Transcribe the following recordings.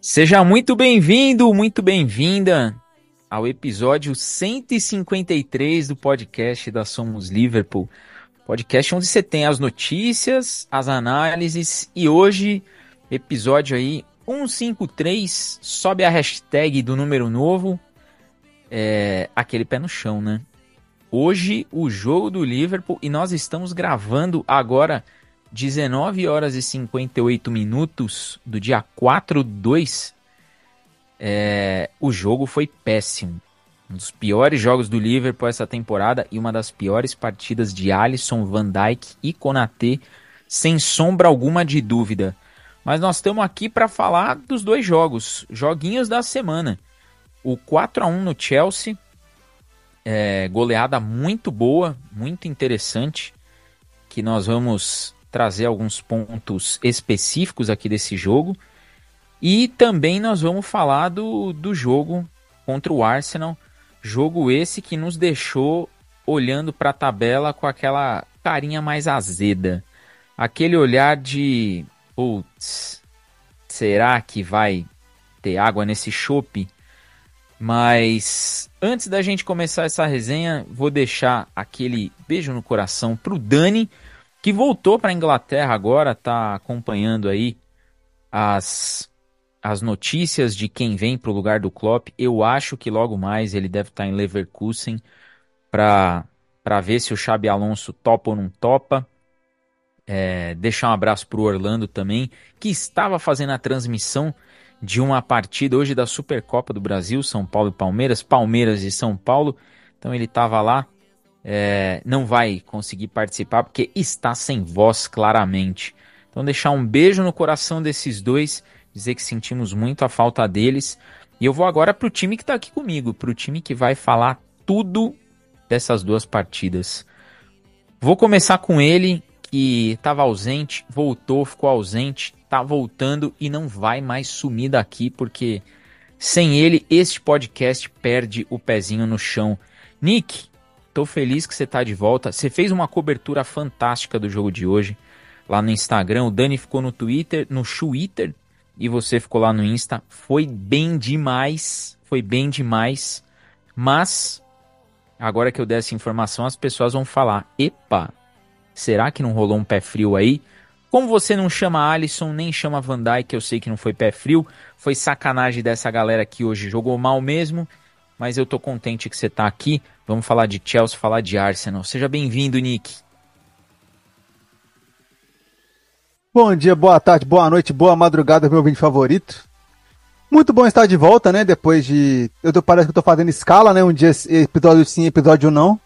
Seja muito bem-vindo, muito bem-vinda ao episódio 153 do podcast da Somos Liverpool. Podcast onde você tem as notícias, as análises e hoje, episódio aí 153, sobe a hashtag do número novo, é, aquele pé no chão, né? Hoje o jogo do Liverpool e nós estamos gravando agora 19 horas e 58 minutos do dia 4 2, é, o jogo foi péssimo. Um dos piores jogos do Liverpool essa temporada e uma das piores partidas de Alisson, Van Dijk e Konaté, sem sombra alguma de dúvida. Mas nós estamos aqui para falar dos dois jogos, joguinhos da semana. O 4 a 1 no Chelsea, é, goleada muito boa, muito interessante, que nós vamos trazer alguns pontos específicos aqui desse jogo. E também nós vamos falar do, do jogo contra o Arsenal. Jogo esse que nos deixou olhando para a tabela com aquela carinha mais azeda. Aquele olhar de, putz, será que vai ter água nesse chope? Mas antes da gente começar essa resenha, vou deixar aquele beijo no coração pro Dani, que voltou para a Inglaterra agora, tá acompanhando aí as, as notícias de quem vem para o lugar do Klopp. Eu acho que logo mais ele deve estar tá em Leverkusen para ver se o Xabi Alonso topa ou não topa. É, deixar um abraço para o Orlando também, que estava fazendo a transmissão de uma partida hoje da Supercopa do Brasil, São Paulo e Palmeiras, Palmeiras e São Paulo. Então ele estava lá é, não vai conseguir participar porque está sem voz claramente. Então deixar um beijo no coração desses dois, dizer que sentimos muito a falta deles. E eu vou agora para o time que está aqui comigo, para o time que vai falar tudo dessas duas partidas. Vou começar com ele, que estava ausente, voltou, ficou ausente, está voltando e não vai mais sumir daqui, porque sem ele este podcast perde o pezinho no chão. Nick, Tô feliz que você tá de volta. Você fez uma cobertura fantástica do jogo de hoje lá no Instagram. O Dani ficou no Twitter, no Twitter e você ficou lá no Insta. Foi bem demais, foi bem demais. Mas agora que eu der essa informação, as pessoas vão falar: "Epa, será que não rolou um pé frio aí?" Como você não chama Alisson, nem chama Van Dijk, eu sei que não foi pé frio, foi sacanagem dessa galera que hoje jogou mal mesmo mas eu tô contente que você tá aqui. Vamos falar de Chelsea, falar de Arsenal. Seja bem-vindo, Nick. Bom dia, boa tarde, boa noite, boa madrugada, meu ouvinte favorito. Muito bom estar de volta, né? Depois de. Eu tô, parece que eu tô fazendo escala, né? Um dia episódio sim, episódio não.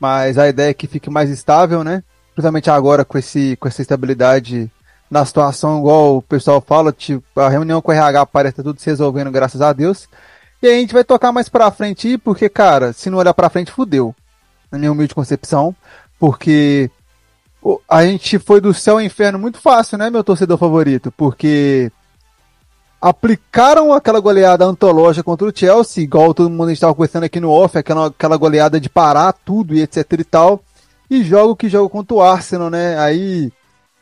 Mas a ideia é que fique mais estável, né? Principalmente agora com, esse, com essa estabilidade na situação, igual o pessoal fala, tipo, a reunião com o RH parece que tá tudo se resolvendo, graças a Deus. E aí a gente vai tocar mais pra frente, porque, cara, se não olhar pra frente, fudeu. Na minha humilde concepção. Porque a gente foi do céu ao inferno muito fácil, né, meu torcedor favorito? Porque aplicaram aquela goleada antológica contra o Chelsea, igual todo mundo estava conversando aqui no off, aquela, aquela goleada de parar tudo e etc e tal. E jogo que joga contra o Arsenal, né? Aí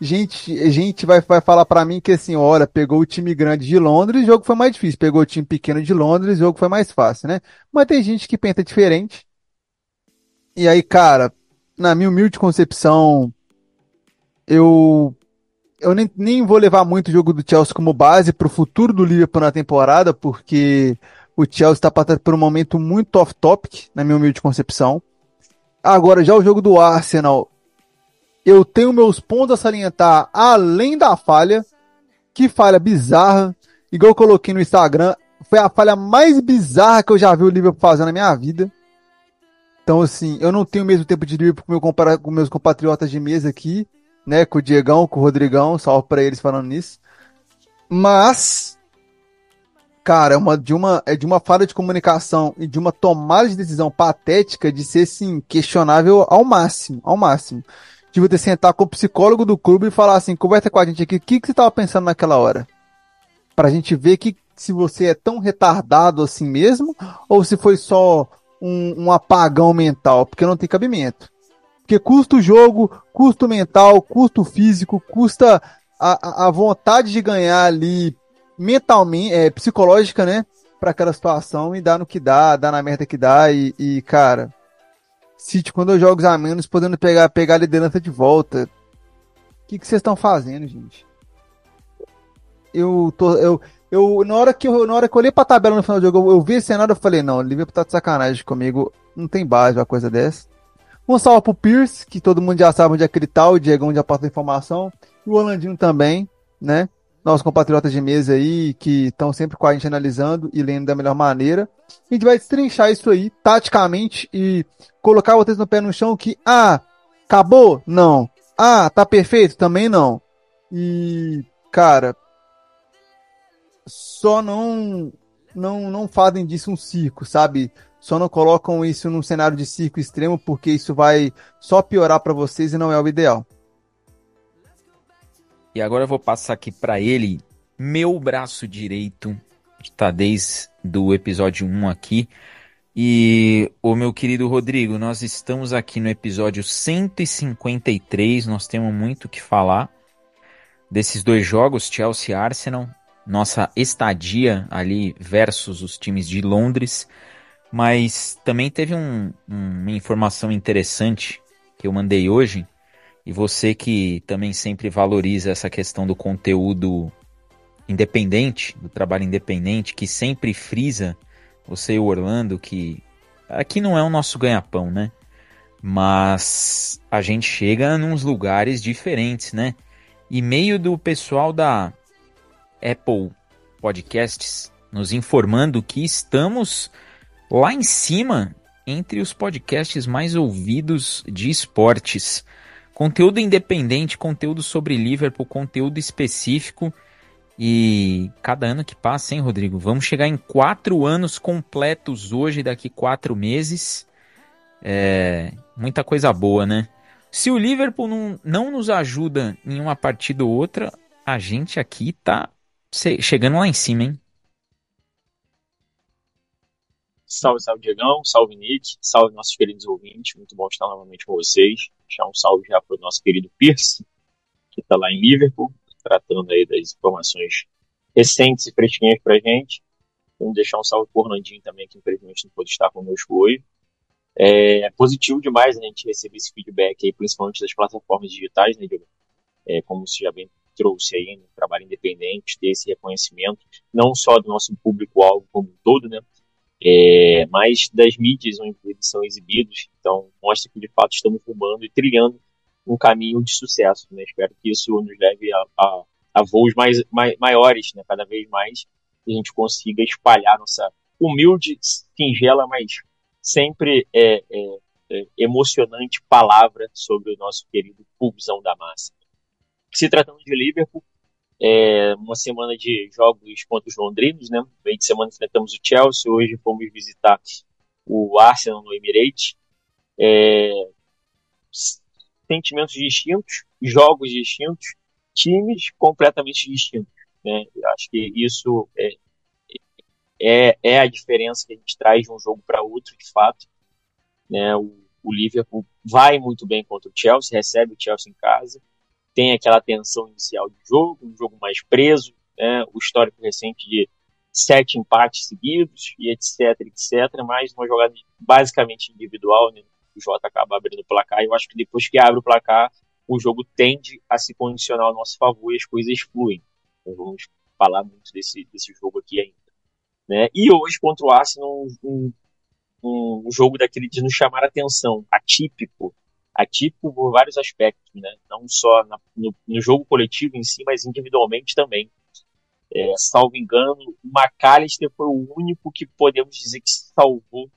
gente, gente vai, vai falar para mim que assim, olha, pegou o time grande de Londres, o jogo foi mais difícil. Pegou o time pequeno de Londres, o jogo foi mais fácil, né? Mas tem gente que pensa diferente. E aí, cara, na minha humilde concepção, eu eu nem, nem vou levar muito o jogo do Chelsea como base para o futuro do Liverpool na temporada, porque o Chelsea está passando por um momento muito off-topic, na minha humilde concepção. Agora, já o jogo do Arsenal, eu tenho meus pontos a salientar além da falha. Que falha bizarra. Igual eu coloquei no Instagram, foi a falha mais bizarra que eu já vi o Liverpool fazer na minha vida. Então, assim, eu não tenho o mesmo tempo de Liverpool com, meu, com meus compatriotas de mesa aqui, né? Com o Diegão, com o Rodrigão, salve pra eles falando nisso. Mas, cara, é, uma, de uma, é de uma falha de comunicação e de uma tomada de decisão patética de ser, assim, questionável ao máximo, ao máximo de você sentar com o psicólogo do clube e falar assim, conversa com a gente aqui, o que, que você estava pensando naquela hora? Pra gente ver que se você é tão retardado assim mesmo, ou se foi só um, um apagão mental, porque não tem cabimento. Porque custa o jogo, custo mental, custo físico, custa a, a vontade de ganhar ali mentalmente, é, psicológica, né? Pra aquela situação e dá no que dá, dá na merda que dá. E, e cara, City, quando eu jogo a menos, podendo pegar, pegar a liderança de volta. O que vocês estão fazendo, gente? Eu tô. Eu, eu, na, hora que eu, na hora que eu olhei pra tabela no final do jogo, eu, eu vi esse cenário e falei, não, o Liverpool tá de sacanagem comigo. Não tem base uma coisa dessa. Um salve pro Pierce, que todo mundo já sabe onde é que ele tá, o Diegão já passou informação. E o Holandinho também, né? Nossos compatriotas de mesa aí, que estão sempre com a gente analisando e lendo da melhor maneira. A gente vai destrinchar isso aí, taticamente, e colocar vocês no pé no chão que, ah, acabou? Não. Ah, tá perfeito? Também não. E, cara, só não não não fazem disso um circo, sabe? Só não colocam isso num cenário de circo extremo porque isso vai só piorar para vocês e não é o ideal. E agora eu vou passar aqui para ele, meu braço direito, tá desde do episódio 1 aqui. E o meu querido Rodrigo, nós estamos aqui no episódio 153, nós temos muito o que falar desses dois jogos, Chelsea e Arsenal nossa estadia ali versus os times de Londres. Mas também teve um, uma informação interessante que eu mandei hoje. E você que também sempre valoriza essa questão do conteúdo independente, do trabalho independente, que sempre frisa você e o Orlando, que aqui não é o nosso ganha-pão, né? Mas a gente chega nos lugares diferentes, né? E meio do pessoal da Apple Podcasts nos informando que estamos lá em cima entre os podcasts mais ouvidos de esportes. Conteúdo independente, conteúdo sobre Liverpool, conteúdo específico. E cada ano que passa, hein, Rodrigo? Vamos chegar em quatro anos completos hoje, daqui quatro meses. É, muita coisa boa, né? Se o Liverpool não, não nos ajuda em uma partida ou outra, a gente aqui tá chegando lá em cima, hein? Salve, salve, Diegão. Salve, Nick. Salve, nossos queridos ouvintes. Muito bom estar novamente com vocês. Deixar um salve já para o nosso querido Pierce, que está lá em Liverpool, tratando aí das informações recentes e fresquinhas para a gente. Vamos deixar um salve para o Orlandinho também, que infelizmente não pôde estar conosco hoje. É positivo demais né, a gente receber esse feedback aí, principalmente das plataformas digitais, né, Diego? É, como você já bem trouxe aí no trabalho independente, ter esse reconhecimento, não só do nosso público-alvo como um todo, né? É, mas das mídias onde eles são exibidos. Então, mostra que de fato estamos rumando e trilhando um caminho de sucesso. Né? Espero que isso nos leve a, a, a voos mais, mais, maiores, né? cada vez mais, e a gente consiga espalhar nossa humilde, singela, mas sempre é, é, é emocionante palavra sobre o nosso querido pulsão da massa. Se tratando de Liverpool, é uma semana de jogos contra os londrinos, né? Meio de semana enfrentamos o Chelsea, hoje fomos visitar o Arsenal no Emirates. É, sentimentos distintos, jogos distintos, times completamente distintos. Né? Acho que isso é, é, é, a diferença que a gente traz de um jogo para outro, de fato. Né? O, o Liverpool vai muito bem contra o Chelsea, recebe o Chelsea em casa tem aquela tensão inicial de jogo, um jogo mais preso, né, o histórico recente de sete empates seguidos e etc, etc, mas uma jogada basicamente individual, né, o Jota acaba abrindo o placar, e eu acho que depois que abre o placar, o jogo tende a se condicionar ao nosso favor e as coisas fluem. Então vamos falar muito desse, desse jogo aqui ainda. Né? E hoje contra o Arsenal, um, um, um jogo daquele de nos chamar a atenção, atípico, atípico por vários aspectos, né? não só na, no, no, jogo coletivo em si, mas individualmente também. É, salvo engano, o McAllister foi o único que podemos dizer que salvou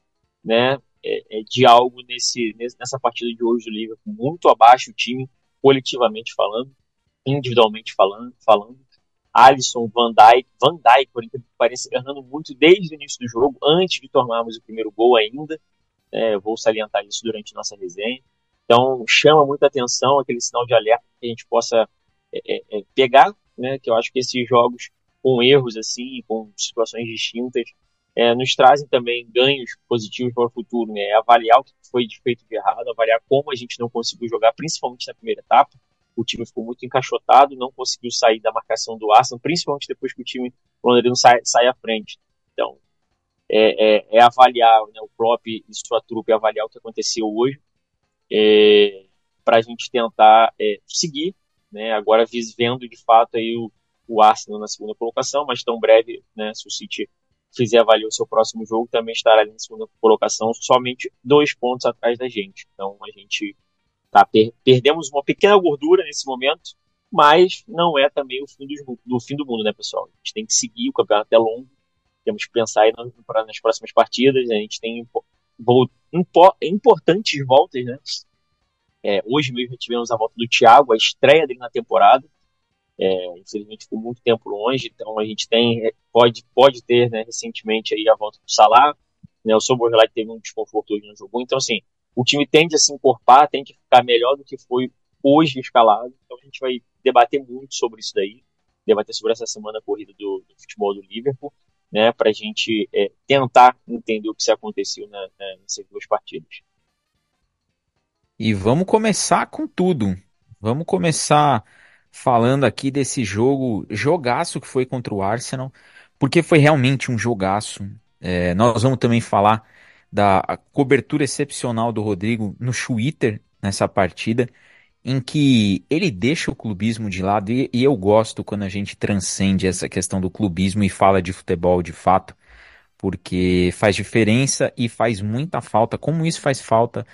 né, é, é, de algo nesse, nessa partida de hoje do Liverpool, muito abaixo o time, coletivamente falando, individualmente falando, falando. Alisson, Van Dijk, Van Dijk, por que pareça, errando muito desde o início do jogo, antes de tomarmos o primeiro gol ainda. É, vou salientar isso durante nossa resenha. Então, chama muita atenção aquele sinal de alerta que a gente possa é, é, pegar, né? Que eu acho que esses jogos com erros assim, com situações distintas, é, nos trazem também ganhos positivos para o futuro, né? É avaliar o que foi feito de errado, avaliar como a gente não conseguiu jogar, principalmente na primeira etapa, o time ficou muito encaixotado, não conseguiu sair da marcação do Arsenal, principalmente depois que o time londrino sai, sai à frente. Então, é, é, é avaliar né, o Klopp e sua trupe, avaliar o que aconteceu hoje, é, para a gente tentar é, seguir, né, agora vendo de fato aí o, o Arsenal na segunda colocação, mas tão breve, né, se o City fizer avaliar o seu próximo jogo, também estará ali na segunda colocação, somente dois pontos atrás da gente. Então a gente tá, per perdemos uma pequena gordura nesse momento, mas não é também o fim do, do, fim do mundo, né, pessoal? A gente tem que seguir, o campeonato é longo, temos que pensar aí nas próximas partidas, a gente tem importantes voltas, né? É, hoje mesmo tivemos a volta do Thiago, a estreia dele na temporada. É, infelizmente ficou muito tempo longe, então a gente tem pode pode ter né, recentemente aí a volta do Salah, né, o Soboslai teve um desconforto hoje no jogo, então assim o time tende a se encorpar, tende a ficar melhor do que foi hoje escalado, então a gente vai debater muito sobre isso daí, debater sobre essa semana corrida do, do futebol do Liverpool, né, para a gente é, tentar entender o que se aconteceu na, na, nessas duas partidas. E vamos começar com tudo. Vamos começar falando aqui desse jogo, jogaço que foi contra o Arsenal, porque foi realmente um jogaço. É, nós vamos também falar da cobertura excepcional do Rodrigo no Twitter nessa partida, em que ele deixa o clubismo de lado, e, e eu gosto quando a gente transcende essa questão do clubismo e fala de futebol de fato, porque faz diferença e faz muita falta, como isso faz falta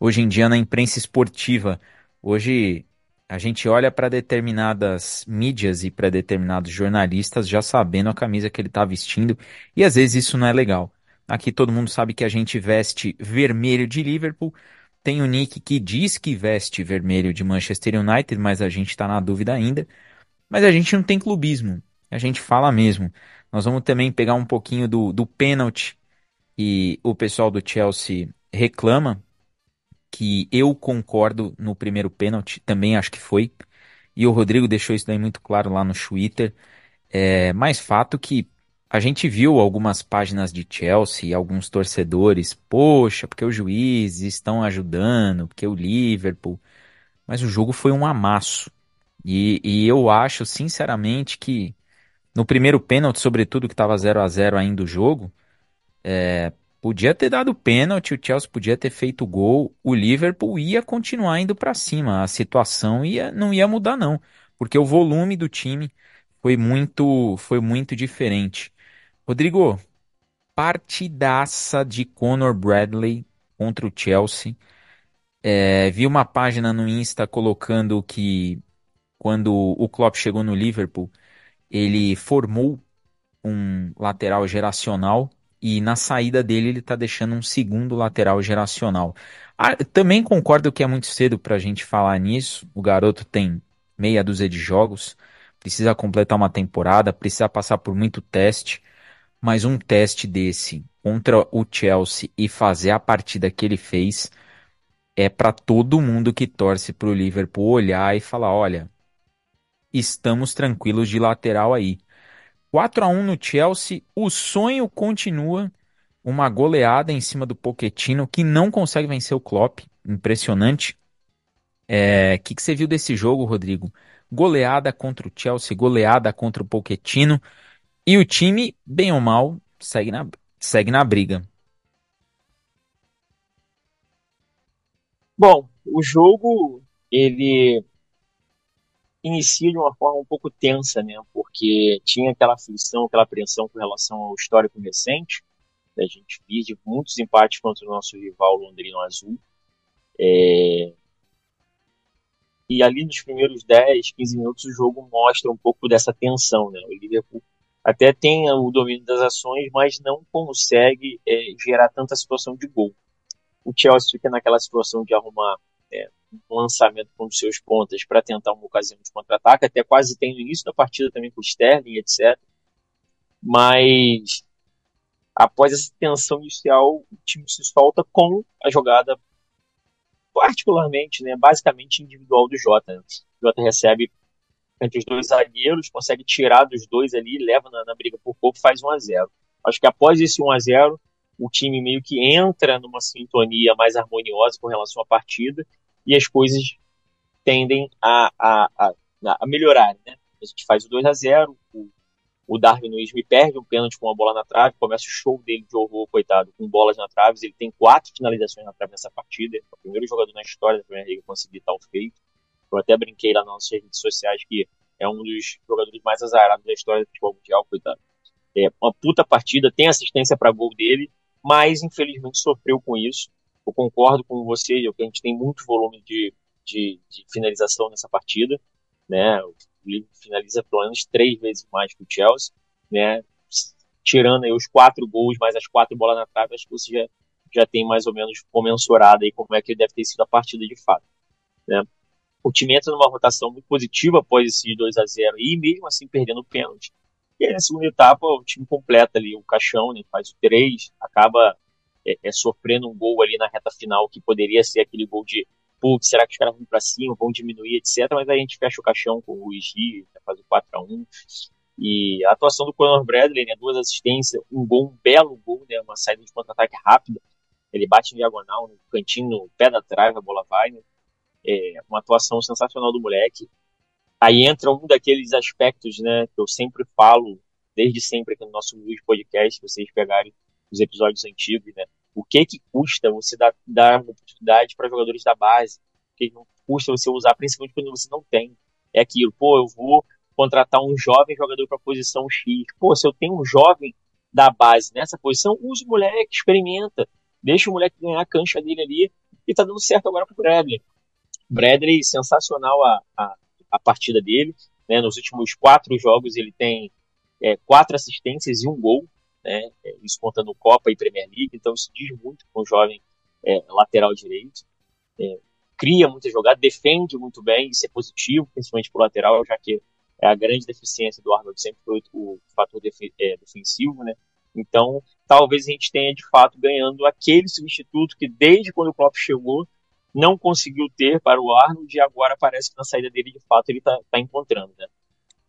hoje em dia na imprensa esportiva. Hoje a gente olha para determinadas mídias e para determinados jornalistas já sabendo a camisa que ele está vestindo e às vezes isso não é legal. Aqui todo mundo sabe que a gente veste vermelho de Liverpool. Tem o Nick que diz que veste vermelho de Manchester United, mas a gente está na dúvida ainda. Mas a gente não tem clubismo. A gente fala mesmo. Nós vamos também pegar um pouquinho do, do pênalti e o pessoal do Chelsea reclama que eu concordo no primeiro pênalti, também acho que foi. E o Rodrigo deixou isso daí muito claro lá no Twitter. É, mais fato que a gente viu algumas páginas de Chelsea, alguns torcedores, poxa, porque os juízes estão ajudando, porque o Liverpool. Mas o jogo foi um amasso. E, e eu acho, sinceramente, que no primeiro pênalti, sobretudo que estava 0 a 0 ainda o jogo, é, Podia ter dado pênalti, o Chelsea podia ter feito gol, o Liverpool ia continuar indo para cima, a situação ia, não ia mudar não, porque o volume do time foi muito, foi muito diferente. Rodrigo, partidaça de Conor Bradley contra o Chelsea. É, vi uma página no Insta colocando que quando o Klopp chegou no Liverpool, ele formou um lateral geracional e na saída dele ele está deixando um segundo lateral geracional. Ah, também concordo que é muito cedo para a gente falar nisso. O garoto tem meia dúzia de jogos, precisa completar uma temporada, precisa passar por muito teste, mas um teste desse contra o Chelsea e fazer a partida que ele fez é para todo mundo que torce para o Liverpool olhar e falar: olha, estamos tranquilos de lateral aí. 4 a 1 no Chelsea, o sonho continua. Uma goleada em cima do Pochettino que não consegue vencer o Klopp, impressionante. O é, que, que você viu desse jogo, Rodrigo? Goleada contra o Chelsea, goleada contra o Pochettino e o time, bem ou mal, segue na, segue na briga. Bom, o jogo ele inicia de uma forma um pouco tensa, né? Porque tinha aquela aflição, aquela apreensão com relação ao histórico recente. A gente vive muitos empates contra o nosso rival londrino azul. É... E ali nos primeiros 10, 15 minutos o jogo mostra um pouco dessa tensão, né? O Liverpool até tem o domínio das ações, mas não consegue é, gerar tanta situação de gol. O Chelsea fica naquela situação de arrumar é, um lançamento com os seus pontas para tentar uma ocasião de contra-ataque, até quase tem no início da partida também com o Sterling, etc. Mas após essa tensão inicial, o time se solta com a jogada particularmente, né, basicamente individual do Jota. O Jota recebe entre os dois zagueiros, consegue tirar dos dois ali, leva na, na briga por pouco, faz 1 a 0 Acho que após esse 1 a 0 o time meio que entra numa sintonia mais harmoniosa com relação à partida e as coisas tendem a, a, a, a melhorar. Né? A gente faz o 2 a 0 o, o Darwin Nunes me perde um pênalti com uma bola na trave, começa o show dele de horror, coitado, com bolas na trave. Ele tem quatro finalizações na trave nessa partida. É o primeiro jogador na história da Premier League a conseguir tal feito. Eu até brinquei lá nas nossas redes sociais que é um dos jogadores mais azarados da história do futebol mundial, coitado. É uma puta partida, tem assistência para gol dele, mas infelizmente sofreu com isso. Eu concordo com você, que a gente tem muito volume de, de, de finalização nessa partida, né? O Liverpool finaliza pelo menos três vezes mais que o Chelsea, né? Tirando aí os quatro gols, mais as quatro bolas na trave, acho que você já, já tem mais ou menos comensurado aí como é que deve ter sido a partida de fato, né? O time entra numa rotação muito positiva após esse 2 a 0 e mesmo assim perdendo o pênalti. E aí, na segunda etapa, o time completa ali o caixão, né, faz o 3, acaba é, é, sofrendo um gol ali na reta final que poderia ser aquele gol de putz, será que os caras vão para cima, vão diminuir, etc. Mas aí a gente fecha o caixão com o Luiz Rio, faz o 4 a 1 E a atuação do Conor Bradley, né, duas assistências, um gol, um belo gol, né, uma saída de contra-ataque rápida. Ele bate em diagonal, no cantinho, no pé da trave, a bola vai. Né? É uma atuação sensacional do moleque. Aí entra um daqueles aspectos, né, que eu sempre falo, desde sempre aqui no nosso podcast, se vocês pegarem os episódios antigos, né, o que que custa você dar, dar uma oportunidade para jogadores da base? O que não custa você usar, principalmente quando você não tem? É aquilo, pô, eu vou contratar um jovem jogador para posição X. Pô, se eu tenho um jovem da base nessa posição, use o moleque, experimenta. Deixa o moleque ganhar a cancha dele ali e tá dando certo agora pro Bradley. Bradley, sensacional a, a, a partida dele. Né? Nos últimos quatro jogos ele tem é, quatro assistências e um gol né? Isso contando Copa e Premier League, então isso diz muito com o jovem é, lateral direito. É, cria muita jogada, defende muito bem, isso é positivo, principalmente para o lateral, já que é a grande deficiência do Arnold sempre foi o, fator é, defensivo, né? Então, talvez a gente tenha de fato ganhando aquele substituto que desde quando o Klopp chegou não conseguiu ter para o Arnold e agora parece que na saída dele de fato ele está tá encontrando, né?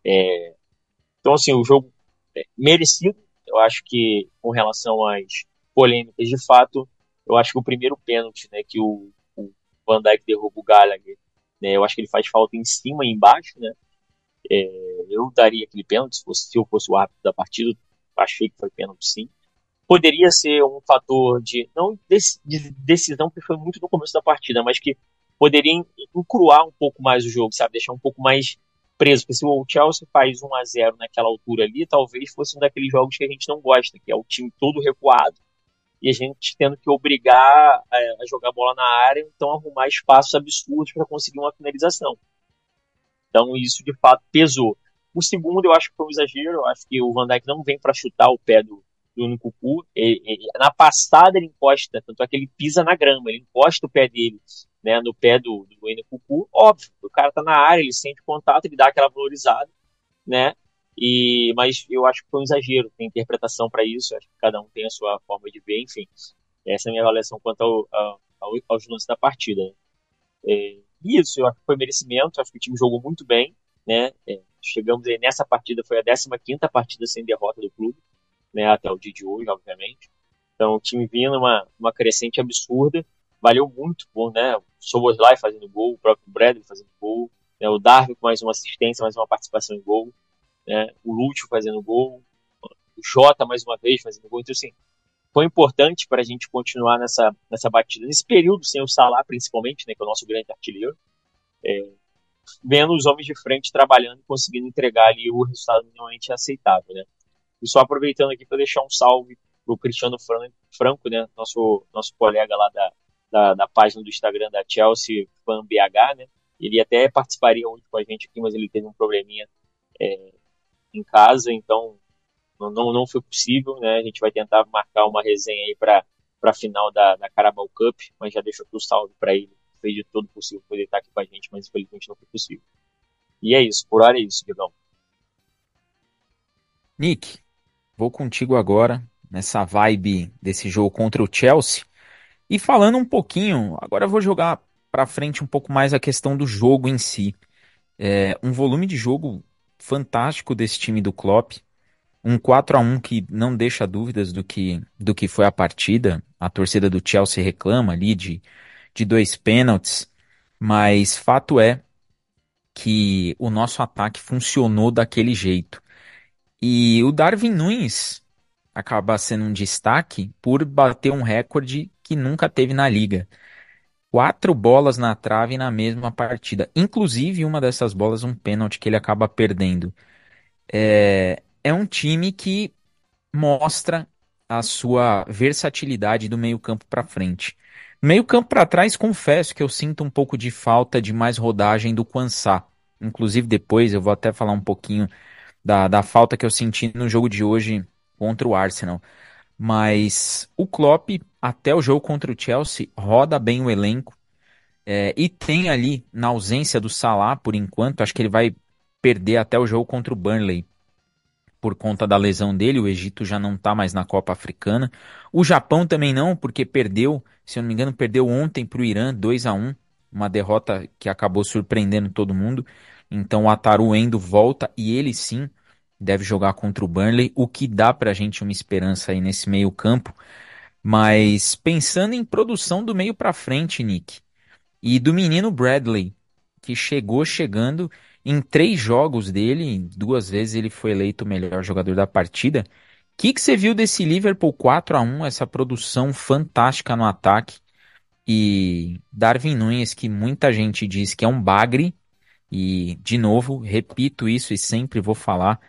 É, então, assim, o jogo é merecido, eu acho que, com relação às polêmicas, de fato, eu acho que o primeiro pênalti, né, que o, o Van Dijk derruba o Gallagher, né, eu acho que ele faz falta em cima e embaixo, né, é, eu daria aquele pênalti se, fosse, se eu fosse o árbitro da partida, achei que foi pênalti sim. Poderia ser um fator de, não de decisão, porque foi muito no começo da partida, mas que poderia encruar um pouco mais o jogo, sabe, deixar um pouco mais preso, porque se o Chelsea faz 1 a 0 naquela altura ali, talvez fosse um daqueles jogos que a gente não gosta, que é o time todo recuado e a gente tendo que obrigar a, a jogar bola na área, então arrumar espaços absurdos para conseguir uma finalização. Então isso de fato pesou. O segundo eu acho que foi um exagero, eu acho que o Van Dijk não vem para chutar o pé do, do Nkunku. na passada ele encosta, tanto é que ele pisa na grama, ele encosta o pé dele né, no pé do, do Cucu, óbvio, o cara tá na área, ele sente contato, ele dá aquela valorizada, né, e, mas eu acho que foi um exagero, tem interpretação para isso, acho que cada um tem a sua forma de ver, enfim, essa é a minha avaliação quanto ao, ao, aos lances da partida. É, isso, eu acho que foi merecimento, acho que o time jogou muito bem, né, é, chegamos aí, nessa partida, foi a 15ª partida sem derrota do clube, né, até o dia de hoje, obviamente, então o time vinha numa uma crescente absurda, valeu muito por, né, o Soboslai fazendo gol, o próprio Bradley fazendo gol, né, o Darwin com mais uma assistência, mais uma participação em gol, né, o Lúcio fazendo gol, o Jota mais uma vez fazendo gol, então assim, foi importante para a gente continuar nessa, nessa batida, nesse período sem o Salah principalmente, né, que é o nosso grande artilheiro, é, vendo os homens de frente trabalhando e conseguindo entregar ali o resultado minimamente aceitável, né. E só aproveitando aqui para deixar um salve pro Cristiano Franco, né, nosso, nosso colega lá da, da, da página do Instagram da Chelsea Fan BH, né? Ele até participaria hoje com a gente aqui, mas ele teve um probleminha é, em casa, então não, não foi possível, né? A gente vai tentar marcar uma resenha aí para a final da, da Carabao Cup, mas já deixo aqui o salve para ele. Fez de tudo possível poder estar aqui com a gente, mas infelizmente não foi possível. E é isso, por hora é isso, Digão. Nick, vou contigo agora nessa vibe desse jogo contra o Chelsea. E falando um pouquinho, agora eu vou jogar para frente um pouco mais a questão do jogo em si. É, um volume de jogo fantástico desse time do Klopp. Um 4 a 1 que não deixa dúvidas do que, do que foi a partida. A torcida do Chelsea reclama ali de, de dois pênaltis. Mas fato é que o nosso ataque funcionou daquele jeito. E o Darwin Nunes acaba sendo um destaque por bater um recorde que nunca teve na liga. Quatro bolas na trave na mesma partida. Inclusive, uma dessas bolas, um pênalti que ele acaba perdendo. É, é um time que mostra a sua versatilidade do meio-campo para frente. Meio-campo para trás, confesso que eu sinto um pouco de falta de mais rodagem do Quansá. Inclusive, depois eu vou até falar um pouquinho da, da falta que eu senti no jogo de hoje contra o Arsenal. Mas o Klopp, até o jogo contra o Chelsea, roda bem o elenco. É, e tem ali, na ausência do Salah, por enquanto, acho que ele vai perder até o jogo contra o Burnley por conta da lesão dele. O Egito já não está mais na Copa Africana. O Japão também não, porque perdeu, se eu não me engano, perdeu ontem para o Irã 2 a 1 uma derrota que acabou surpreendendo todo mundo. Então o Ataru Endo volta e ele sim deve jogar contra o Burnley, o que dá para a gente uma esperança aí nesse meio campo. Mas pensando em produção do meio para frente, Nick, e do menino Bradley, que chegou chegando em três jogos dele, duas vezes ele foi eleito o melhor jogador da partida. O que, que você viu desse Liverpool 4 a 1 essa produção fantástica no ataque? E Darwin Nunes, que muita gente diz que é um bagre, e de novo, repito isso e sempre vou falar.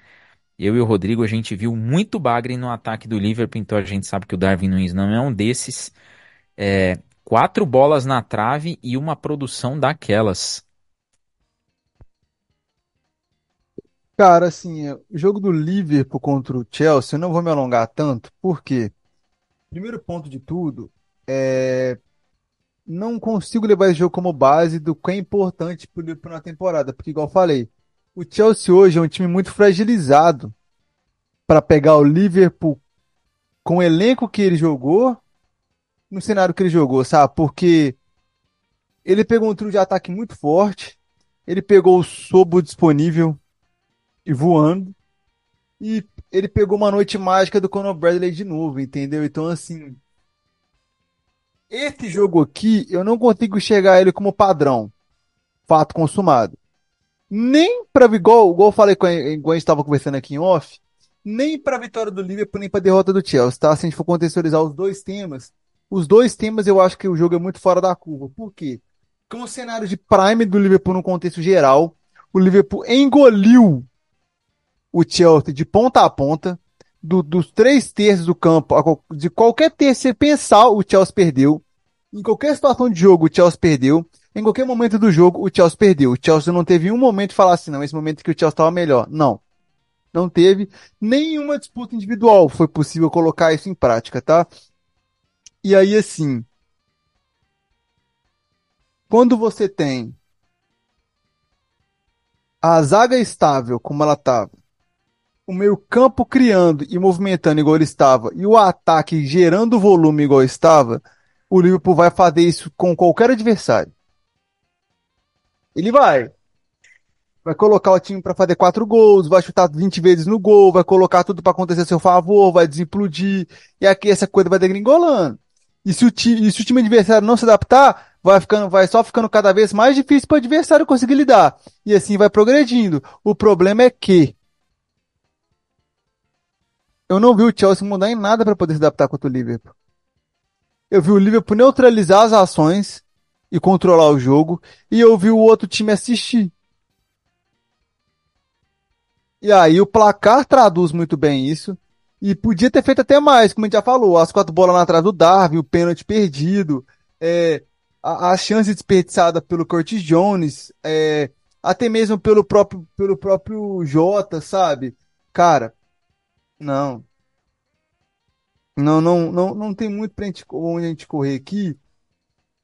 Eu e o Rodrigo, a gente viu muito bagre no ataque do Liverpool, então a gente sabe que o Darwin Nunes não é um desses. É, quatro bolas na trave e uma produção daquelas. Cara, assim, é, o jogo do Liverpool contra o Chelsea, eu não vou me alongar tanto, porque, primeiro ponto de tudo, é não consigo levar esse jogo como base do que é importante Liverpool na temporada, porque, igual eu falei, o Chelsea hoje é um time muito fragilizado para pegar o Liverpool com o elenco que ele jogou, no cenário que ele jogou, sabe? Porque ele pegou um trio de ataque muito forte, ele pegou o Sobo disponível e voando. E ele pegou uma noite mágica do Conor Bradley de novo, entendeu? Então, assim. Esse jogo aqui, eu não consigo enxergar ele como padrão. Fato consumado. Nem para igual, igual eu falei quando a gente estava conversando aqui em off, nem para a vitória do Liverpool, nem para a derrota do Chelsea, tá? Se a gente for contextualizar os dois temas, os dois temas eu acho que o jogo é muito fora da curva. Por quê? Com o cenário de prime do Liverpool no contexto geral, o Liverpool engoliu o Chelsea de ponta a ponta, do, dos três terços do campo, de qualquer terço você pensar, o Chelsea perdeu. Em qualquer situação de jogo, o Chelsea perdeu. Em qualquer momento do jogo, o Chelsea perdeu. O Chelsea não teve um momento de falar assim, não, esse momento que o Chelsea estava melhor. Não. Não teve nenhuma disputa individual. Foi possível colocar isso em prática, tá? E aí, assim, quando você tem a zaga estável como ela estava, o meio campo criando e movimentando igual ele estava e o ataque gerando volume igual estava, o Liverpool vai fazer isso com qualquer adversário. Ele vai. Vai colocar o time para fazer quatro gols, vai chutar 20 vezes no gol, vai colocar tudo para acontecer a seu favor, vai desimplodir, e aqui essa coisa vai degringolando. E se o, ti, e se o time adversário não se adaptar, vai ficando, vai só ficando cada vez mais difícil para o adversário conseguir lidar. E assim vai progredindo. O problema é que eu não vi o Chelsea mudar em nada para poder se adaptar contra o Liverpool. Eu vi o Liverpool neutralizar as ações e controlar o jogo, e eu vi o outro time assistir. E aí o placar traduz muito bem isso. E podia ter feito até mais, como a gente já falou, as quatro bolas na trás do Darwin, o pênalti perdido, é, a, a, chance desperdiçada pelo Curtis Jones, é, até mesmo pelo próprio, pelo próprio Jota, sabe? Cara, não. Não, não, não, não tem muito pra gente, onde a gente correr aqui.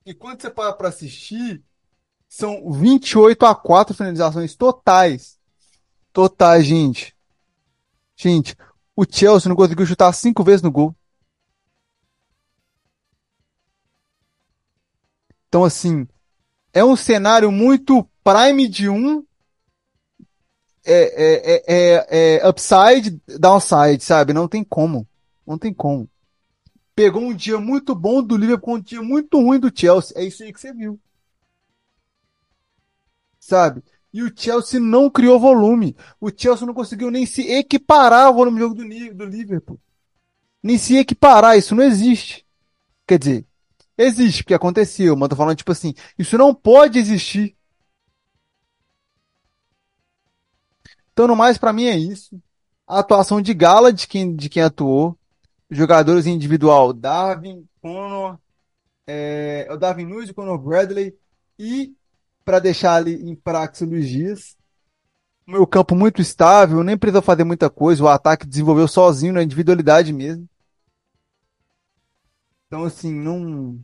E quando você para pra assistir, são 28 a 4 finalizações totais. Totais, gente. Gente, o Chelsea não conseguiu chutar cinco vezes no gol. Então, assim, é um cenário muito prime de um é, é, é, é, upside, downside, sabe? Não tem como. Não tem como. Pegou um dia muito bom do Liverpool, um dia muito ruim do Chelsea. É isso aí que você viu. Sabe? E o Chelsea não criou volume. O Chelsea não conseguiu nem se equiparar ao volume do jogo do, do Liverpool. Nem se equiparar, isso não existe. Quer dizer, existe, porque aconteceu, mas tô falando tipo assim, isso não pode existir. Então, no mais, para mim é isso. A atuação de gala de quem, de quem atuou. Jogadores individual, Darwin, Conor, é, o Darwin Nunes, o Conor Bradley e para deixar ali em praxe Luiz Dias. Meu campo muito estável, nem precisou fazer muita coisa, o ataque desenvolveu sozinho na individualidade mesmo. Então, assim, não.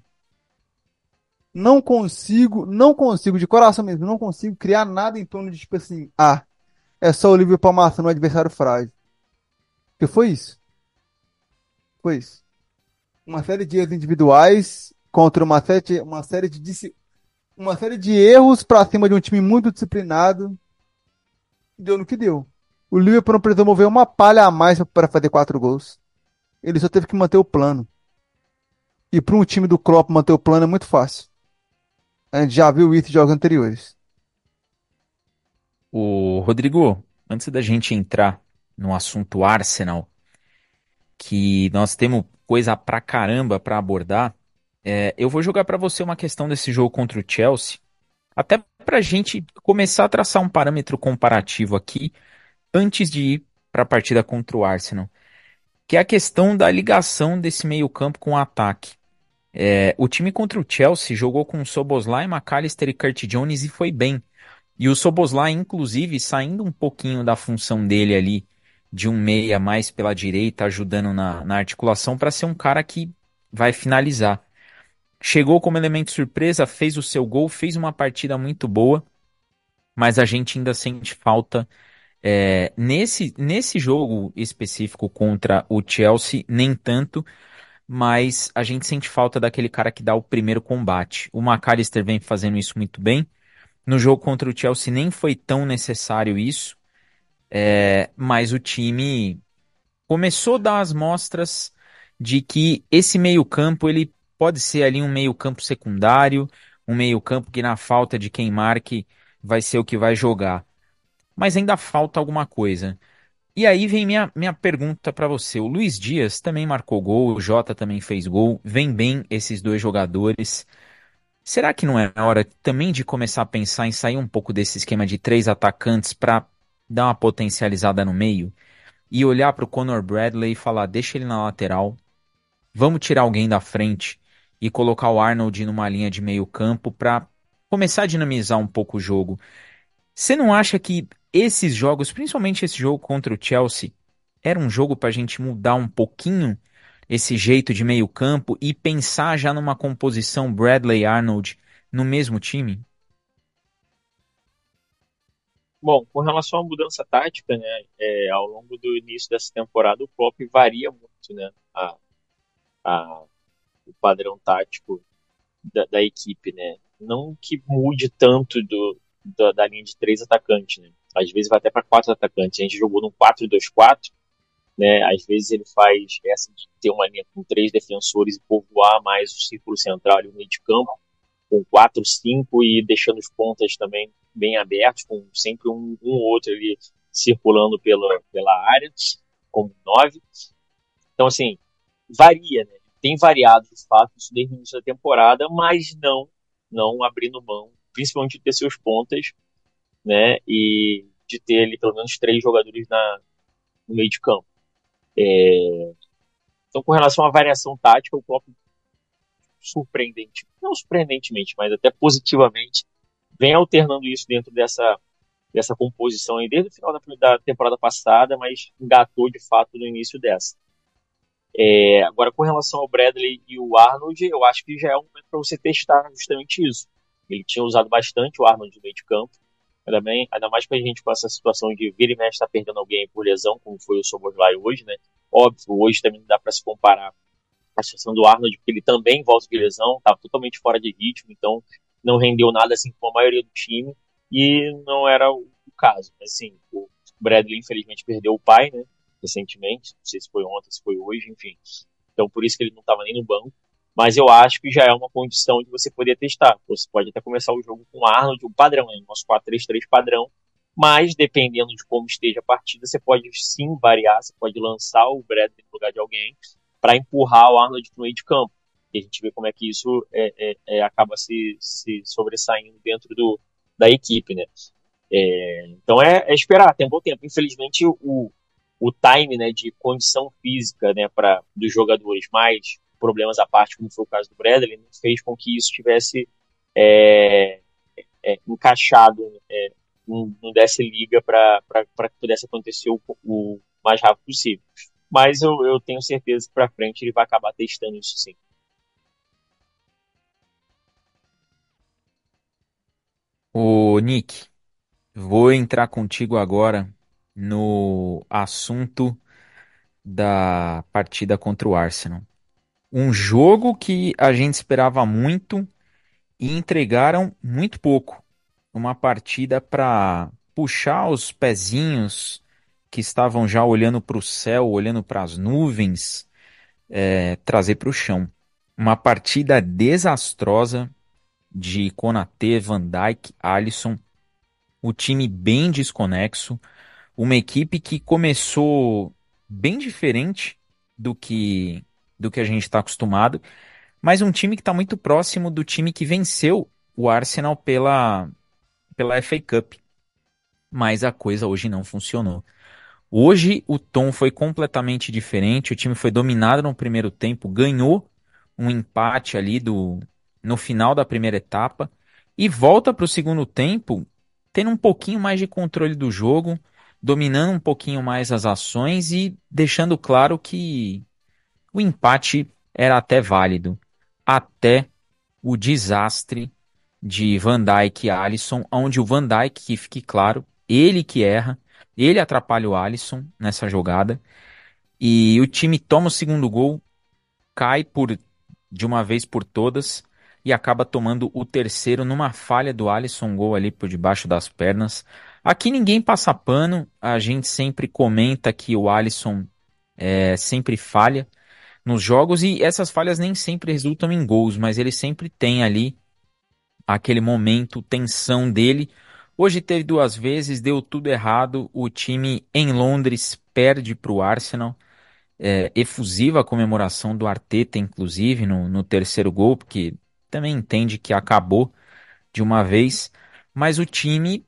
Não consigo, não consigo, de coração mesmo, não consigo criar nada em torno de, tipo assim, ah, é só o Liverpool amassando um adversário frágil. Porque foi isso. Foi isso. Uma série de erros individuais contra uma série, uma série de uma série de erros para cima de um time muito disciplinado. Deu no que deu. O Liverpool não precisou mover uma palha a mais para fazer quatro gols. Ele só teve que manter o plano. E para um time do Klopp manter o plano é muito fácil. A gente já viu isso em jogos anteriores. O Rodrigo, antes da gente entrar no assunto Arsenal, que nós temos coisa pra caramba para abordar, é, eu vou jogar para você uma questão desse jogo contra o Chelsea, até para a gente começar a traçar um parâmetro comparativo aqui antes de ir para a partida contra o Arsenal, que é a questão da ligação desse meio campo com o ataque. É, o time contra o Chelsea jogou com Soboslai, McAllister e Kurt Jones e foi bem. E o Soboslai, inclusive, saindo um pouquinho da função dele ali, de um meia mais pela direita, ajudando na, na articulação, para ser um cara que vai finalizar. Chegou como elemento surpresa, fez o seu gol, fez uma partida muito boa, mas a gente ainda sente falta é, nesse, nesse jogo específico contra o Chelsea, nem tanto, mas a gente sente falta daquele cara que dá o primeiro combate. O McAllister vem fazendo isso muito bem. No jogo contra o Chelsea nem foi tão necessário isso, é, mas o time começou a dar as mostras de que esse meio-campo ele pode ser ali um meio-campo secundário, um meio-campo que na falta de quem marque vai ser o que vai jogar. Mas ainda falta alguma coisa. E aí vem minha, minha pergunta para você. O Luiz Dias também marcou gol, o Jota também fez gol, vem bem esses dois jogadores. Será que não é hora também de começar a pensar em sair um pouco desse esquema de três atacantes para dar uma potencializada no meio? E olhar para o Conor Bradley e falar: deixa ele na lateral, vamos tirar alguém da frente e colocar o Arnold numa linha de meio campo para começar a dinamizar um pouco o jogo. Você não acha que esses jogos, principalmente esse jogo contra o Chelsea, era um jogo para a gente mudar um pouquinho esse jeito de meio campo e pensar já numa composição Bradley Arnold no mesmo time? Bom, com relação à mudança tática, né, é, ao longo do início dessa temporada o Klopp varia muito, né, a, a, o padrão tático da, da, equipe, né, não que mude tanto do, da, da linha de três atacantes, né, às vezes vai até para quatro atacantes. A gente jogou num 4-2-4, né? Às vezes ele faz essa de ter uma linha com três defensores e povoar mais o círculo central e o meio de campo, com 4-5 e deixando os pontas também bem abertos, com sempre um, um outro ali circulando pela, pela área, como 9. Então, assim, varia, né? Tem variado, de fato, isso desde o início da temporada, mas não, não abrindo mão, principalmente de ter seus pontas né? E de ter ali pelo menos três jogadores na, no meio de campo. É... Então, com relação à variação tática, o Klopp surpreendente, não surpreendentemente, mas até positivamente, vem alternando isso dentro dessa dessa composição aí desde o final da, da temporada passada, mas engatou de fato no início dessa. É, agora, com relação ao Bradley e o Arnold, eu acho que já é um momento para você testar justamente isso. Ele tinha usado bastante o Arnold no meio de campo, Bem, ainda mais pra gente com essa situação de vir e mexe tá perdendo alguém por lesão, como foi o Soboslai hoje, né? Óbvio, hoje também não dá para se comparar a situação do Arnold, porque ele também volta de lesão, estava totalmente fora de ritmo, então não rendeu nada assim com a maioria do time, e não era o, caso. Assim, o Bradley infelizmente perdeu o pai, né? Recentemente, não sei se foi ontem, se foi hoje, enfim. Então por isso que ele não estava nem no banco. Mas eu acho que já é uma condição de você poder testar. Você pode até começar o jogo com o Arnold, um padrão, né? nosso 4-3-3 padrão, mas dependendo de como esteja a partida, você pode sim variar, você pode lançar o Bradley no lugar de alguém para empurrar o Arnold para o meio de campo. E a gente vê como é que isso é, é, é, acaba se, se sobressaindo dentro do, da equipe, né? É, então é, é, esperar, tem um bom tempo. Infelizmente, o, o time né, de condição física né, pra, dos jogadores, mais problemas à parte, como foi o caso do Bradley, fez com que isso tivesse é, é, encaixado, é, não, não, desse liga para que pudesse acontecer o, o, mais rápido possível. Mas eu, eu tenho certeza que para frente ele vai acabar testando isso sim. O Nick, vou entrar contigo agora no assunto da partida contra o Arsenal. Um jogo que a gente esperava muito e entregaram muito pouco. Uma partida para puxar os pezinhos que estavam já olhando para o céu, olhando para as nuvens, é, trazer para o chão. Uma partida desastrosa de Konate, Van Dijk, Alisson, o time bem desconexo, uma equipe que começou bem diferente do que do que a gente está acostumado, mas um time que está muito próximo do time que venceu o Arsenal pela pela FA Cup. Mas a coisa hoje não funcionou. Hoje o tom foi completamente diferente, o time foi dominado no primeiro tempo, ganhou um empate ali do no final da primeira etapa e volta para o segundo tempo tendo um pouquinho mais de controle do jogo, dominando um pouquinho mais as ações e deixando claro que o empate era até válido, até o desastre de Van Dijk e Alisson, onde o Van Dijk, que fique claro, ele que erra, ele atrapalha o Alisson nessa jogada, e o time toma o segundo gol, cai por de uma vez por todas, e acaba tomando o terceiro numa falha do Alisson, gol ali por debaixo das pernas. Aqui ninguém passa pano, a gente sempre comenta que o Alisson é, sempre falha nos jogos e essas falhas nem sempre resultam em gols, mas ele sempre tem ali aquele momento, tensão dele. Hoje teve duas vezes, deu tudo errado. O time em Londres perde para o Arsenal. É, efusiva a comemoração do Arteta, inclusive, no, no terceiro gol, porque também entende que acabou de uma vez, mas o time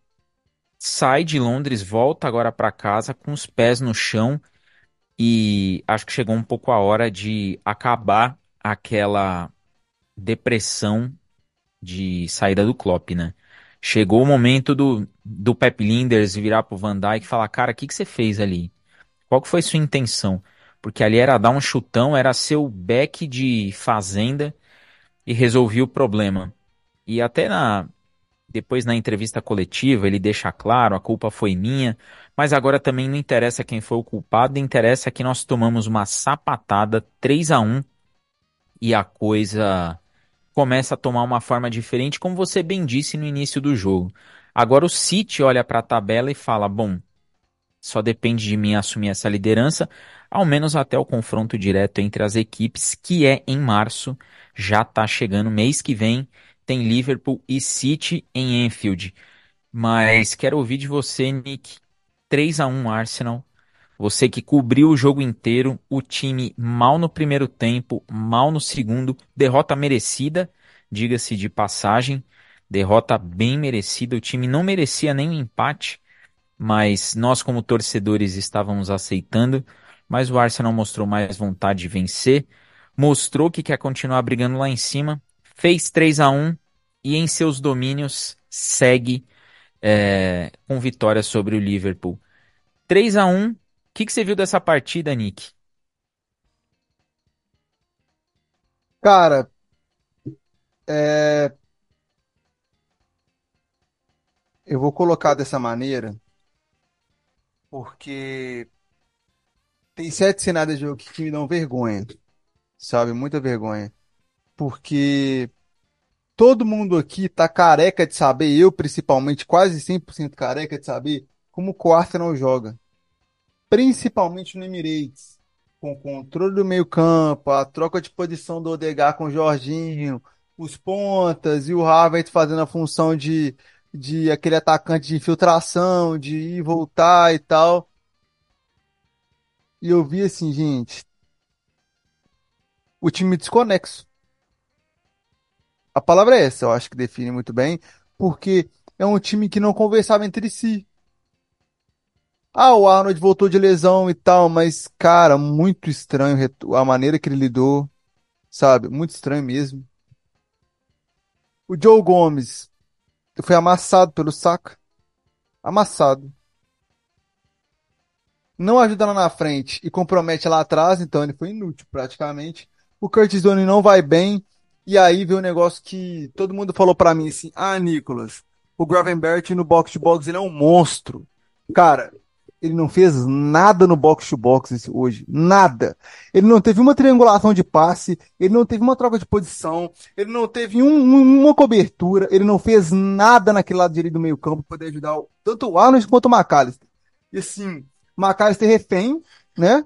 sai de Londres, volta agora para casa com os pés no chão e acho que chegou um pouco a hora de acabar aquela depressão de saída do Klopp, né? Chegou o momento do, do Pep Linders virar pro Van Dijk e falar, cara, o que, que você fez ali? Qual que foi sua intenção? Porque ali era dar um chutão, era seu back de fazenda e resolvi o problema. E até na depois na entrevista coletiva ele deixa claro, a culpa foi minha, mas agora também não interessa quem foi o culpado, interessa que nós tomamos uma sapatada 3 a 1 e a coisa começa a tomar uma forma diferente, como você bem disse no início do jogo. Agora o City olha para a tabela e fala: "Bom, só depende de mim assumir essa liderança, ao menos até o confronto direto entre as equipes, que é em março já está chegando. Mês que vem tem Liverpool e City em Anfield. Mas quero ouvir de você, Nick. 3 a 1 Arsenal. Você que cobriu o jogo inteiro, o time mal no primeiro tempo, mal no segundo, derrota merecida, diga-se de passagem, derrota bem merecida. O time não merecia nem um empate, mas nós como torcedores estávamos aceitando. Mas o Arsenal mostrou mais vontade de vencer, mostrou que quer continuar brigando lá em cima, fez 3 a 1 e em seus domínios segue é, com vitória sobre o Liverpool. 3 a 1 o que, que você viu dessa partida, Nick? Cara, é... eu vou colocar dessa maneira porque tem sete cenários de jogo que me dão vergonha sabe? Muita vergonha. Porque todo mundo aqui tá careca de saber, eu principalmente, quase 100% careca de saber como o Arsenal joga. Principalmente no Emirates. com o controle do meio-campo, a troca de posição do Odegaard com o Jorginho, os pontas e o Havertz fazendo a função de, de aquele atacante de infiltração, de ir voltar e tal. E eu vi assim, gente, o time desconexo. A palavra é essa, eu acho que define muito bem, porque é um time que não conversava entre si. Ah, o Arnold voltou de lesão e tal, mas, cara, muito estranho a maneira que ele lidou, sabe? Muito estranho mesmo. O Joe Gomes foi amassado pelo Saka. Amassado. Não ajuda lá na frente e compromete lá atrás, então ele foi inútil praticamente. O Curtis Jones não vai bem. E aí veio um negócio que todo mundo falou para mim assim: Ah, Nicolas, o Gravenberch no box to box ele é um monstro. Cara, ele não fez nada no box to box hoje, nada. Ele não teve uma triangulação de passe, ele não teve uma troca de posição, ele não teve um, uma cobertura, ele não fez nada naquele lado direito do meio campo para poder ajudar tanto o Arnold quanto o McAllister. E assim, McAllister refém, né,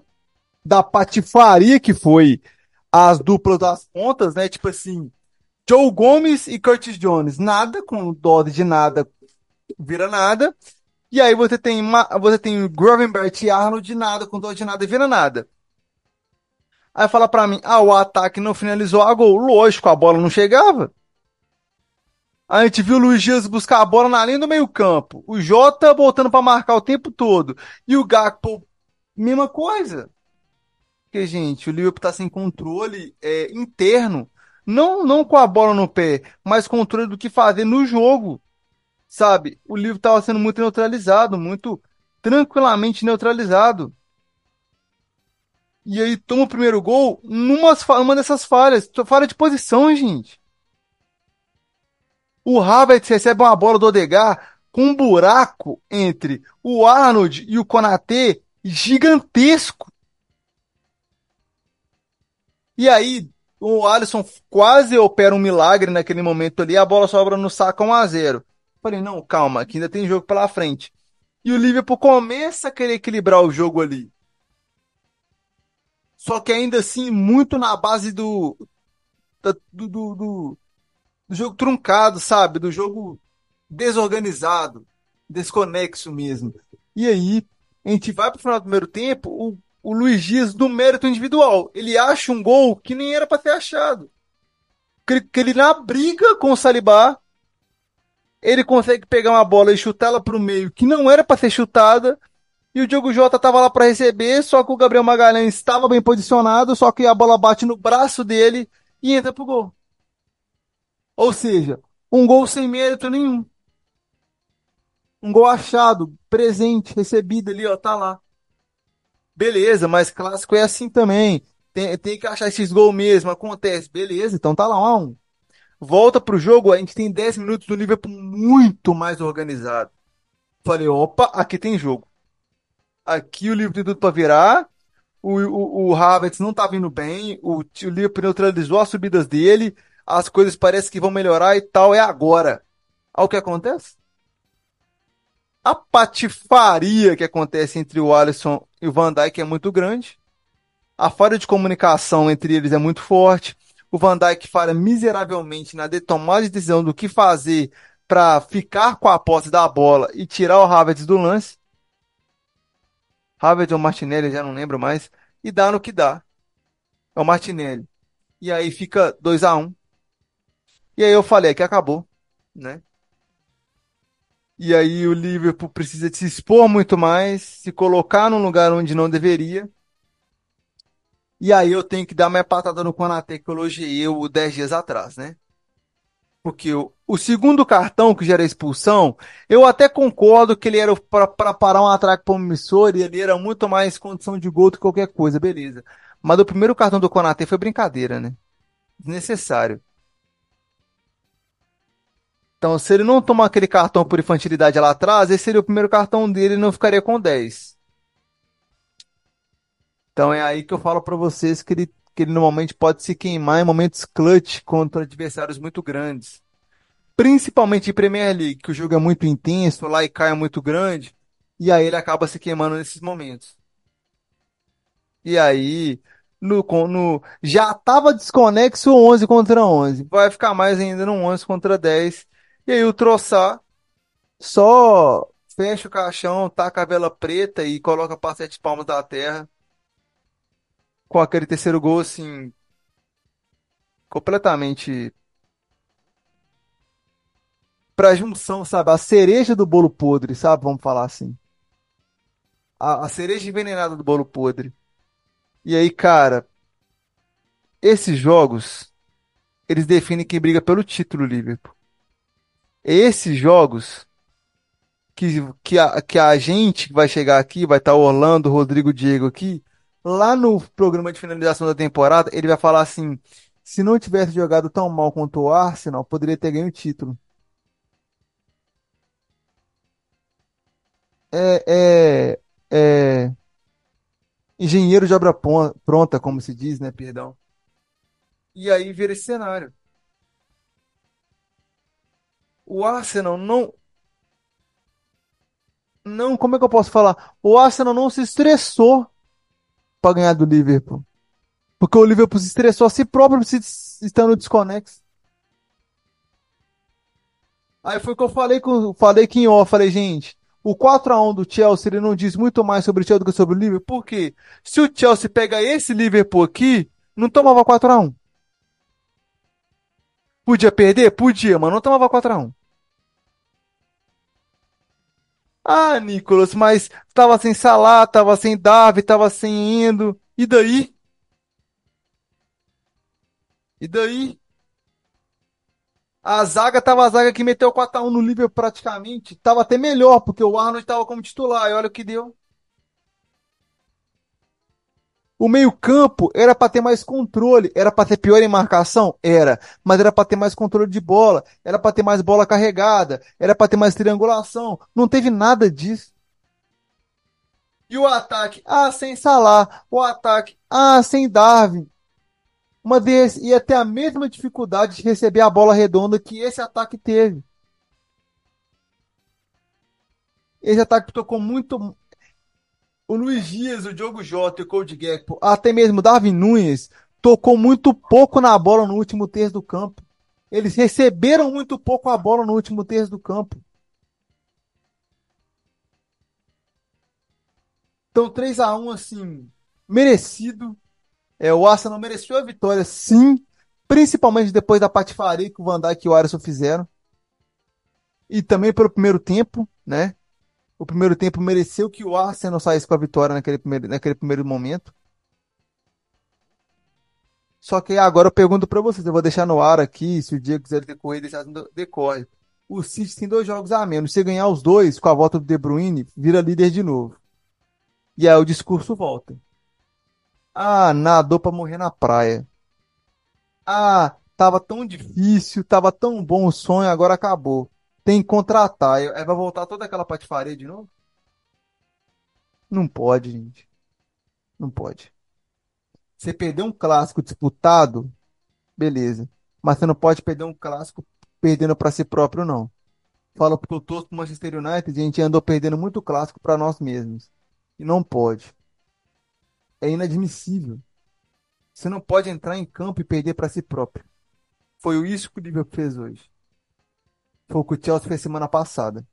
da patifaria que foi as duplas das pontas, né, tipo assim, Joe Gomes e Curtis Jones, nada com dose de nada vira nada. E aí você tem, você tem Gravenbert e Arnold de nada, com dor de nada e vira nada. Aí fala pra mim, ah, o ataque não finalizou a gol. Lógico, a bola não chegava. A gente viu o Luiz Dias buscar a bola na linha do meio campo. O Jota voltando para marcar o tempo todo. E o Gakpo, mesma coisa. Porque, gente, o Liverpool tá sem controle é, interno. Não, não com a bola no pé, mas controle do que fazer no jogo sabe? O livro estava sendo muito neutralizado, muito tranquilamente neutralizado. E aí toma o primeiro gol numa uma dessas falhas, falha de posição, gente. O Havertz recebe uma bola do Odegar com um buraco entre o Arnold e o Konaté gigantesco. E aí o Alisson quase opera um milagre naquele momento ali, a bola sobra no saco 1 a 0. Falei, não, calma, que ainda tem jogo pela frente. E o Liverpool começa a querer equilibrar o jogo ali. Só que ainda assim, muito na base do, do, do, do, do jogo truncado, sabe? Do jogo desorganizado, desconexo mesmo. E aí, a gente vai pro final do primeiro tempo, o, o Luiz Dias, do mérito individual, ele acha um gol que nem era para ter achado. Que que ele na briga com o Salibá, ele consegue pegar uma bola e chutá-la para o meio que não era para ser chutada. E o Diogo Jota estava lá para receber, só que o Gabriel Magalhães estava bem posicionado, só que a bola bate no braço dele e entra pro gol. Ou seja, um gol sem mérito nenhum. Um gol achado, presente, recebido ali, ó, tá lá. Beleza, mas clássico é assim também. Tem, tem que achar esses gols mesmo, acontece. Beleza, então tá lá, um a um volta pro jogo, a gente tem 10 minutos do Liverpool muito mais organizado. Falei, opa, aqui tem jogo. Aqui o Liverpool tem tudo para virar. O, o, o Havertz não tá vindo bem. O, o Liverpool neutralizou as subidas dele. As coisas parecem que vão melhorar e tal. É agora. Olha o que acontece. A patifaria que acontece entre o Alisson e o Van Dijk é muito grande. A falha de comunicação entre eles é muito forte o Van Dijk falha miseravelmente na tomada de decisão do que fazer para ficar com a posse da bola e tirar o Havertz do lance. Havertz ou Martinelli, já não lembro mais. E dá no que dá. É o Martinelli. E aí fica 2 a 1 um. E aí eu falei que acabou, né? E aí o Liverpool precisa se expor muito mais, se colocar num lugar onde não deveria. E aí eu tenho que dar minha patada no Konaté que eu elogiei o 10 dias atrás, né? Porque o, o segundo cartão que gera expulsão, eu até concordo que ele era para parar um ataque promissor e ele era muito mais condição de gol do que qualquer coisa, beleza. Mas o primeiro cartão do Konaté foi brincadeira, né? Desnecessário. Então, se ele não tomar aquele cartão por infantilidade lá atrás, esse seria o primeiro cartão dele e não ficaria com 10. Então é aí que eu falo para vocês que ele, que ele normalmente pode se queimar em momentos clutch contra adversários muito grandes. Principalmente em Premier League, que o jogo é muito intenso, lá e cai é muito grande, e aí ele acaba se queimando nesses momentos. E aí, no, no, já tava desconexo 11 contra 11. Vai ficar mais ainda no 11 contra 10. E aí o Troçar só fecha o caixão, taca a vela preta e coloca para sete palmos da terra. Com aquele terceiro gol, assim, completamente pra junção, sabe? A cereja do bolo podre, sabe? Vamos falar assim. A, a cereja envenenada do bolo podre. E aí, cara, esses jogos, eles definem quem briga pelo título, Liverpool. Esses jogos que, que, a, que a gente que vai chegar aqui, vai estar Orlando, Rodrigo, Diego aqui, lá no programa de finalização da temporada, ele vai falar assim: se não tivesse jogado tão mal quanto o Arsenal, poderia ter ganho o título. É, é, é engenheiro de obra pronta, como se diz, né? Perdão. E aí vira esse cenário. O Arsenal não, não, como é que eu posso falar? O Arsenal não se estressou para ganhar do Liverpool. Porque o Liverpool se estressou a si próprio se estando desconexo. Aí foi o que eu falei com, falei que em off, falei, gente, o 4 a um do Chelsea ele não diz muito mais sobre o Chelsea do que sobre o Liverpool. Por quê? Se o Chelsea pega esse Liverpool aqui, não tomava 4 a um. Podia perder? Podia, mas não tomava 4 a um. Ah, Nicolas, mas tava sem Salah, tava sem Davi, tava sem Endo. E daí? E daí? A zaga tava a zaga que meteu 4x1 no Liverpool praticamente. Tava até melhor, porque o Arnold tava como titular. E olha o que deu. O meio-campo era para ter mais controle, era para ter pior em marcação? Era, mas era para ter mais controle de bola, era para ter mais bola carregada, era para ter mais triangulação. Não teve nada disso. E o ataque? Ah, sem Salah. O ataque? Ah, sem Darwin. Uma vez ia ter a mesma dificuldade de receber a bola redonda que esse ataque teve. Esse ataque tocou muito. O Luiz Dias, o Diogo Jota e o Cody Gakpo, até mesmo o Darwin Nunes, tocou muito pouco na bola no último terço do campo. Eles receberam muito pouco a bola no último terço do campo. Então 3 a 1 assim, merecido. É, o Arsenal mereceu a vitória, sim, principalmente depois da patifaria que o Van Dijk e o Alisson fizeram. E também pelo primeiro tempo, né? O primeiro tempo mereceu que o Arsenal saísse com a vitória naquele primeiro, naquele primeiro momento. Só que agora eu pergunto pra vocês, eu vou deixar no ar aqui, se o dia quiser decorrer, deixar decorre. O City tem dois jogos a menos. Se ganhar os dois, com a volta do De Bruyne, vira líder de novo. E aí o discurso volta. Ah, nadou pra morrer na praia. Ah, tava tão difícil, tava tão bom o sonho, agora acabou. Tem que contratar. Aí vai voltar toda aquela patifaria de novo? Não pode, gente. Não pode. Você perder um clássico disputado, beleza. Mas você não pode perder um clássico perdendo pra si próprio, não. Fala porque eu torço pro Manchester United a gente andou perdendo muito clássico pra nós mesmos. E não pode. É inadmissível. Você não pode entrar em campo e perder pra si próprio. Foi isso que o Liverpool fez hoje. Foi o que o Chelsea fez semana passada.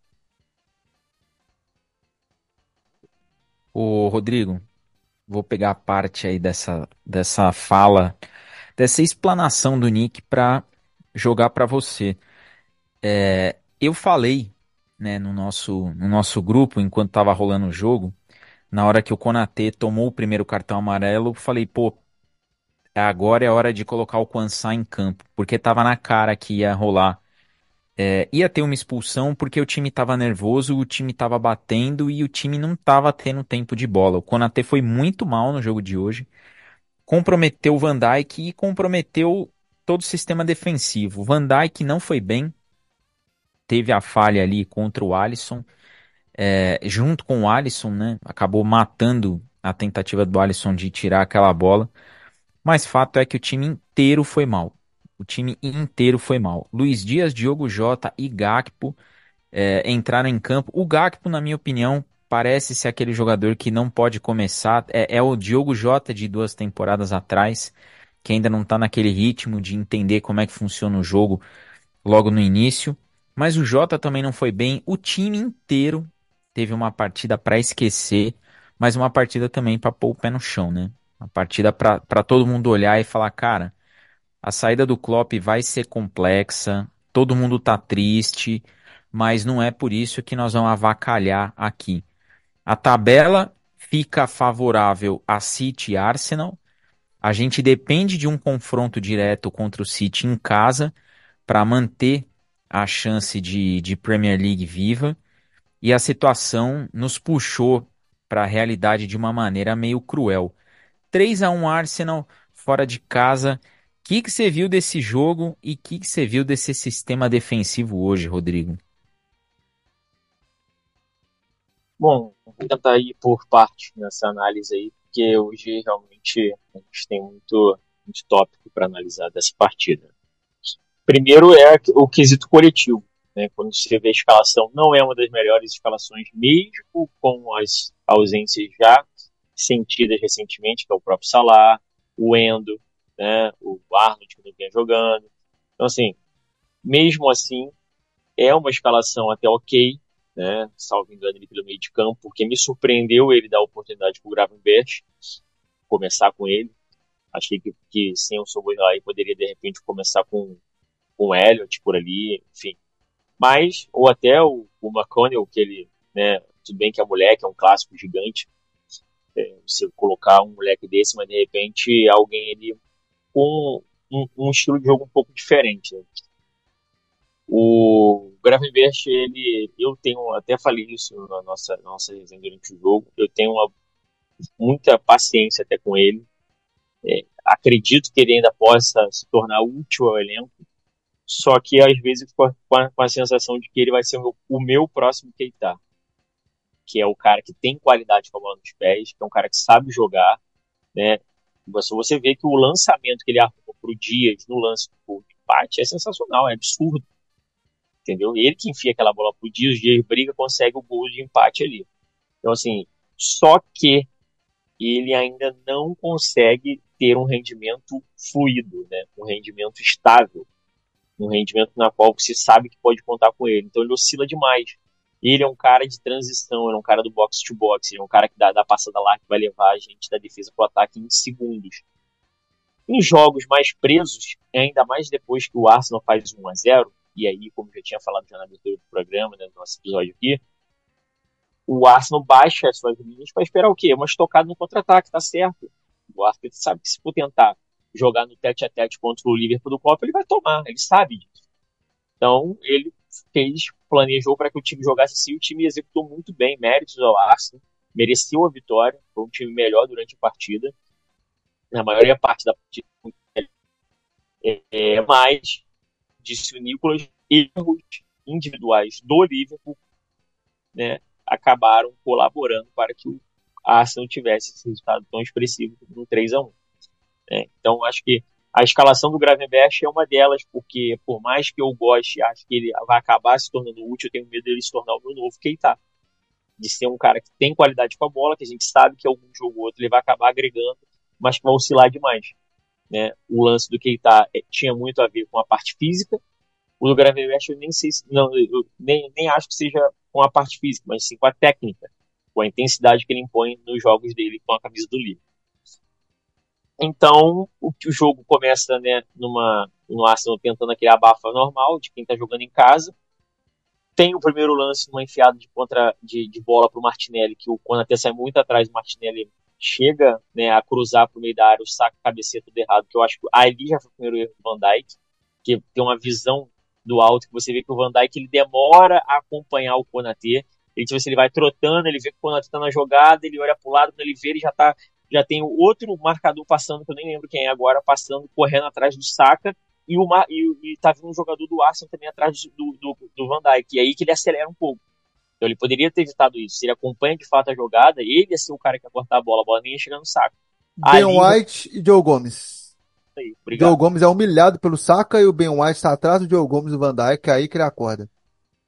Ô, Rodrigo, vou pegar a parte aí dessa, dessa fala, dessa explanação do Nick pra jogar pra você. É, eu falei, né, no nosso, no nosso grupo, enquanto tava rolando o jogo, na hora que o Konaté tomou o primeiro cartão amarelo, falei, pô, agora é hora de colocar o Kwanzaa em campo, porque tava na cara que ia rolar. É, ia ter uma expulsão porque o time tava nervoso, o time tava batendo e o time não tava tendo tempo de bola. O Konaté foi muito mal no jogo de hoje, comprometeu o Van Dijk e comprometeu todo o sistema defensivo. O Van Dijk não foi bem, teve a falha ali contra o Alisson, é, junto com o Alisson, né? Acabou matando a tentativa do Alisson de tirar aquela bola. Mas fato é que o time inteiro foi mal. O time inteiro foi mal. Luiz Dias, Diogo Jota e Gakpo é, entraram em campo. O Gakpo, na minha opinião, parece ser aquele jogador que não pode começar. É, é o Diogo Jota de duas temporadas atrás, que ainda não tá naquele ritmo de entender como é que funciona o jogo logo no início. Mas o Jota também não foi bem. O time inteiro teve uma partida para esquecer, mas uma partida também para pôr o pé no chão, né? Uma partida para todo mundo olhar e falar, cara, a saída do Klopp vai ser complexa, todo mundo tá triste, mas não é por isso que nós vamos avacalhar aqui. A tabela fica favorável a City e Arsenal. A gente depende de um confronto direto contra o City em casa para manter a chance de, de Premier League viva. E a situação nos puxou para a realidade de uma maneira meio cruel. 3 a 1 Arsenal fora de casa. Que, que você viu desse jogo e o que, que você viu desse sistema defensivo hoje, Rodrigo? Bom, vou tentar ir por parte nessa análise aí, porque hoje realmente a gente tem muito, muito tópico para analisar dessa partida. Primeiro é o quesito coletivo. Né? Quando você vê a escalação, não é uma das melhores escalações, mesmo com as ausências já sentidas recentemente, que é o próprio Salah, o Endo, né? o Arnold que não vinha jogando. Então, assim, mesmo assim, é uma escalação até ok, né? Salvo engano ali pelo meio de campo, porque me surpreendeu ele dar oportunidade para o Gravenberch começar com ele. Achei que, que sem o Soboslai poderia de repente começar com, com o Elliot por ali, enfim. Mas, ou até o, o McConnell, que ele, né, tudo bem que é moleque, é um clássico gigante, é, colocar um moleque desse, mas de repente alguém ali com um, um estilo de jogo um pouco diferente. Né? O Gravenberch, ele, eu tenho, até falei isso na nossa, nossa resenha durante o jogo, eu tenho uma, muita paciência até com ele. É, acredito que ele ainda possa se tornar útil ao elenco, só que às vezes com a, com a sensação de que ele vai ser o meu, o meu próximo Keita, que é o cara que tem qualidade com a bola nos pés, que é um cara que sabe jogar, né? Você, você vê que o lançamento que ele arruma pro Dias no lance do empate é sensacional, é absurdo entendeu? Ele que enfia aquela bola pro Dias, o Dias briga, consegue o gol de empate ali. Então, assim, só que ele ainda não consegue ter um rendimento fluido, né? um rendimento estável, um rendimento na qual você sabe que pode contar com ele. Então ele oscila demais. Ele é um cara de transição, ele é um cara do box to box, ele é um cara que dá, dá passada lá que vai levar a gente da defesa para o ataque em segundos. Em jogos mais presos, ainda mais depois que o Arsenal faz 1 a 0 e aí, como já tinha falado já na abertura do programa, né, no nosso episódio aqui, o Arsenal baixa as suas linhas para esperar o quê? Uma estocada no contra-ataque, tá certo. O Arsenal sabe que se for tentar jogar no tete a tete contra o Liverpool do Copa, ele vai tomar, ele sabe disso. Então, ele fez, planejou para que o time jogasse assim, o time executou muito bem, méritos ao Arsenal, mereceu a vitória, foi um time melhor durante a partida, na maioria parte da partida. É, é, mas disse o Nicolas, erros individuais do Liverpool né, acabaram colaborando para que o Arsenal tivesse esse resultado tão expressivo no 3 a 1 né. Então, acho que a escalação do Gravenberch é uma delas, porque por mais que eu goste, acho que ele vai acabar se tornando útil, eu tenho medo dele se tornar o meu novo Keita. De ser um cara que tem qualidade com a bola, que a gente sabe que algum jogo ou outro ele vai acabar agregando, mas que vai oscilar demais. Né? O lance do Keita é, tinha muito a ver com a parte física. O do Gravenberch eu nem sei, não, eu nem, nem acho que seja com a parte física, mas sim com a técnica, com a intensidade que ele impõe nos jogos dele com a camisa do Liverpool. Então, o, o jogo começa né, numa, no Arsenal tentando aquele abafa normal de quem está jogando em casa. Tem o primeiro lance, uma enfiada de, contra, de, de bola para o Martinelli, que o Konaté sai muito atrás do Martinelli chega né, a cruzar para o meio da área, o saco cabeceia tudo errado, que eu acho que ali já foi o primeiro erro do Van Dijk, que tem uma visão do alto que você vê que o Van Dijk ele demora a acompanhar o Konaté, ele, tipo, ele vai trotando, ele vê que o Konaté está na jogada, ele olha para o lado, quando ele vê, ele já tá, já tem outro marcador passando, que eu nem lembro quem é agora, passando, correndo atrás do Saka, e, o, e, e tá vindo um jogador do Arsenal também atrás do, do, do Van Dijk, e aí que ele acelera um pouco. Então ele poderia ter evitado isso. Se ele acompanha de fato a jogada, ele ia ser o cara que ia cortar a bola, a bola nem ia chegar no saco. Ben. White e Joe Gomes. Aí, Joe Gomes é humilhado pelo Saka e o Ben White está atrás do Joe Gomes e do Van Dijk, é aí que ele acorda.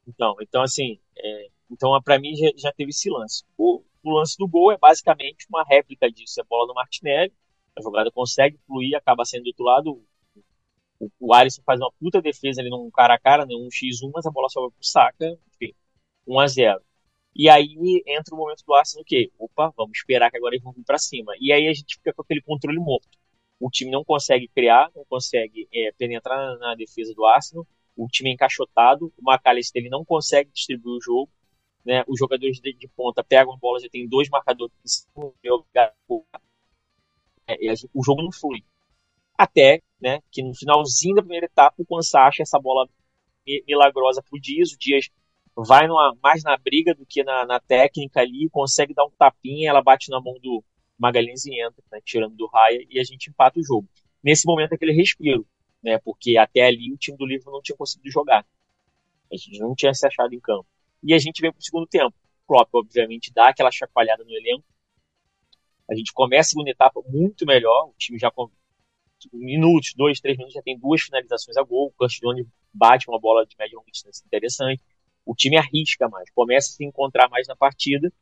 Então, então assim, é, Então, para mim, já, já, teve esse lance. O, o, lance do gol é basicamente uma réplica disso. É bola do Martinelli, a jogada consegue fluir, acaba sendo do outro lado. O, o Alisson faz uma puta defesa ali num cara a cara, né, um x1, mas a bola sobra pro Saka, enfim, 1 a 0 E aí entra o momento do Arsenal, o quê? Opa, vamos esperar que agora eles vão vir pra cima. E aí a gente fica com aquele controle morto. O time não consegue criar, não consegue é, penetrar na, na defesa do Arsenal, o time é encaixotado, o McAllister ele não consegue distribuir o jogo, né? Os jogadores de, de ponta pegam a bola, já tem dois marcadores é, o jogo não flui. Até né, que no finalzinho da primeira etapa, o Kwanzaa acha essa bola milagrosa pro Dias, o Dias vai numa, mais na briga do que na, na, técnica ali, consegue dar um tapinha, ela bate na mão do Magalhães e entra, né, tirando do Raia, e a gente empata o jogo. Nesse momento aquele respiro, né, porque até ali o time do Livro não tinha conseguido jogar. A gente não tinha se achado em campo. E a gente vem para o segundo tempo. O Klopp, obviamente, dá aquela chacoalhada no elenco. A gente começa a segunda etapa muito melhor. O time já com minutos, dois, três minutos, já tem duas finalizações a gol. O Castilhone bate uma bola de média distância interessante. O time arrisca mais, começa a se encontrar mais na partida.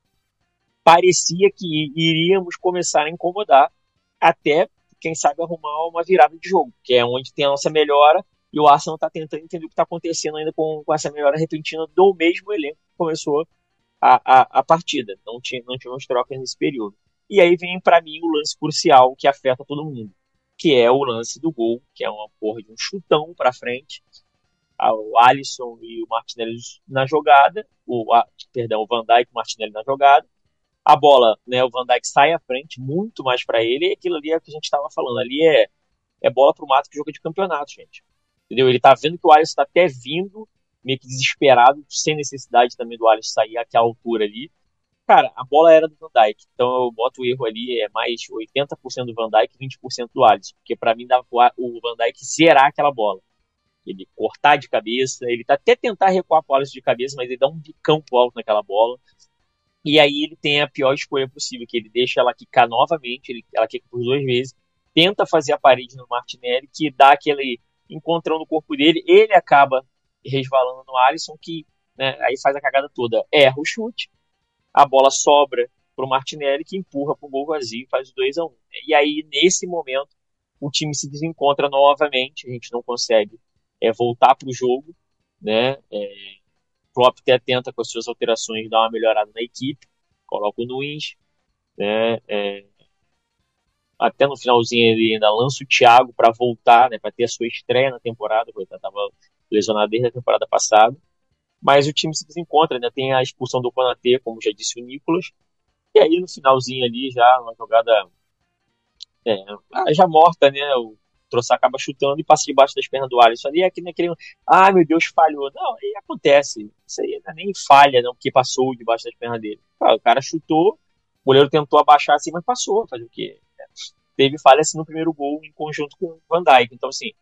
Parecia que iríamos começar a incomodar até, quem sabe, arrumar uma virada de jogo, que é onde tem a nossa melhora e o Arsenal está tentando entender o que está acontecendo ainda com, com, essa melhora repentina do mesmo elenco que começou a, a, a partida. Não, tinha, não tivemos trocas nesse período. E aí vem para mim o lance crucial que afeta todo mundo, que é o lance do gol, que é uma porra de um chutão para frente. O Alisson e o Martinelli na jogada, o, a, perdão, o Van Dijk e o Martinelli na jogada. A bola, né, o Van Dijk sai à frente, muito mais para ele, e aquilo ali é o que a gente estava falando. Ali é, é bola pro mato que joga de campeonato, gente. Entendeu? Ele tá vendo que o Alisson tá até vindo, meio que desesperado, sem necessidade também do Alisson sair aqui à altura ali. Cara, a bola era do Van Dijk, então eu boto o erro ali, é mais 80% do Van Dijk e 20% do Alisson, porque para mim dava o Van Dijk zerar aquela bola. Ele cortar de cabeça, ele tá até tentar recuar pro Alisson de cabeça, mas ele dá um bicão pro alto naquela bola. E aí ele tem a pior escolha possível, que ele deixa ela quicar novamente, ele, ela quica por duas vezes, tenta fazer a parede no Martinelli, que dá aquele encontrando o corpo dele, ele acaba resvalando no Alisson, que né, aí faz a cagada toda. Erra o chute, a bola sobra para o Martinelli, que empurra para o gol vazio faz o 2 a 1 E aí, nesse momento, o time se desencontra novamente, a gente não consegue é, voltar para o jogo, né? É, Klopp até tenta com as suas alterações dar uma melhorada na equipe, coloca o Nunes, né? É, até no finalzinho ele ainda lança o Thiago para voltar, né, para ter a sua estreia na temporada, porque ele estava lesionado desde a temporada passada. Mas o time se desencontra, ainda tem a expulsão do Konatê, como já disse o Nicolas. E aí no finalzinho ali, já uma jogada é, já morta, né, o Troçar acaba chutando e passa debaixo das pernas do Alisson ali, aqui naquele, ah, meu Deus, falhou. Não, aí acontece. Isso aí não é nem falha, não, porque passou debaixo das pernas dele. o cara chutou, o goleiro tentou abaixar assim, mas passou. Fazer o quê? Teve falhas no primeiro gol em conjunto com o Van Dijk. Então, assim,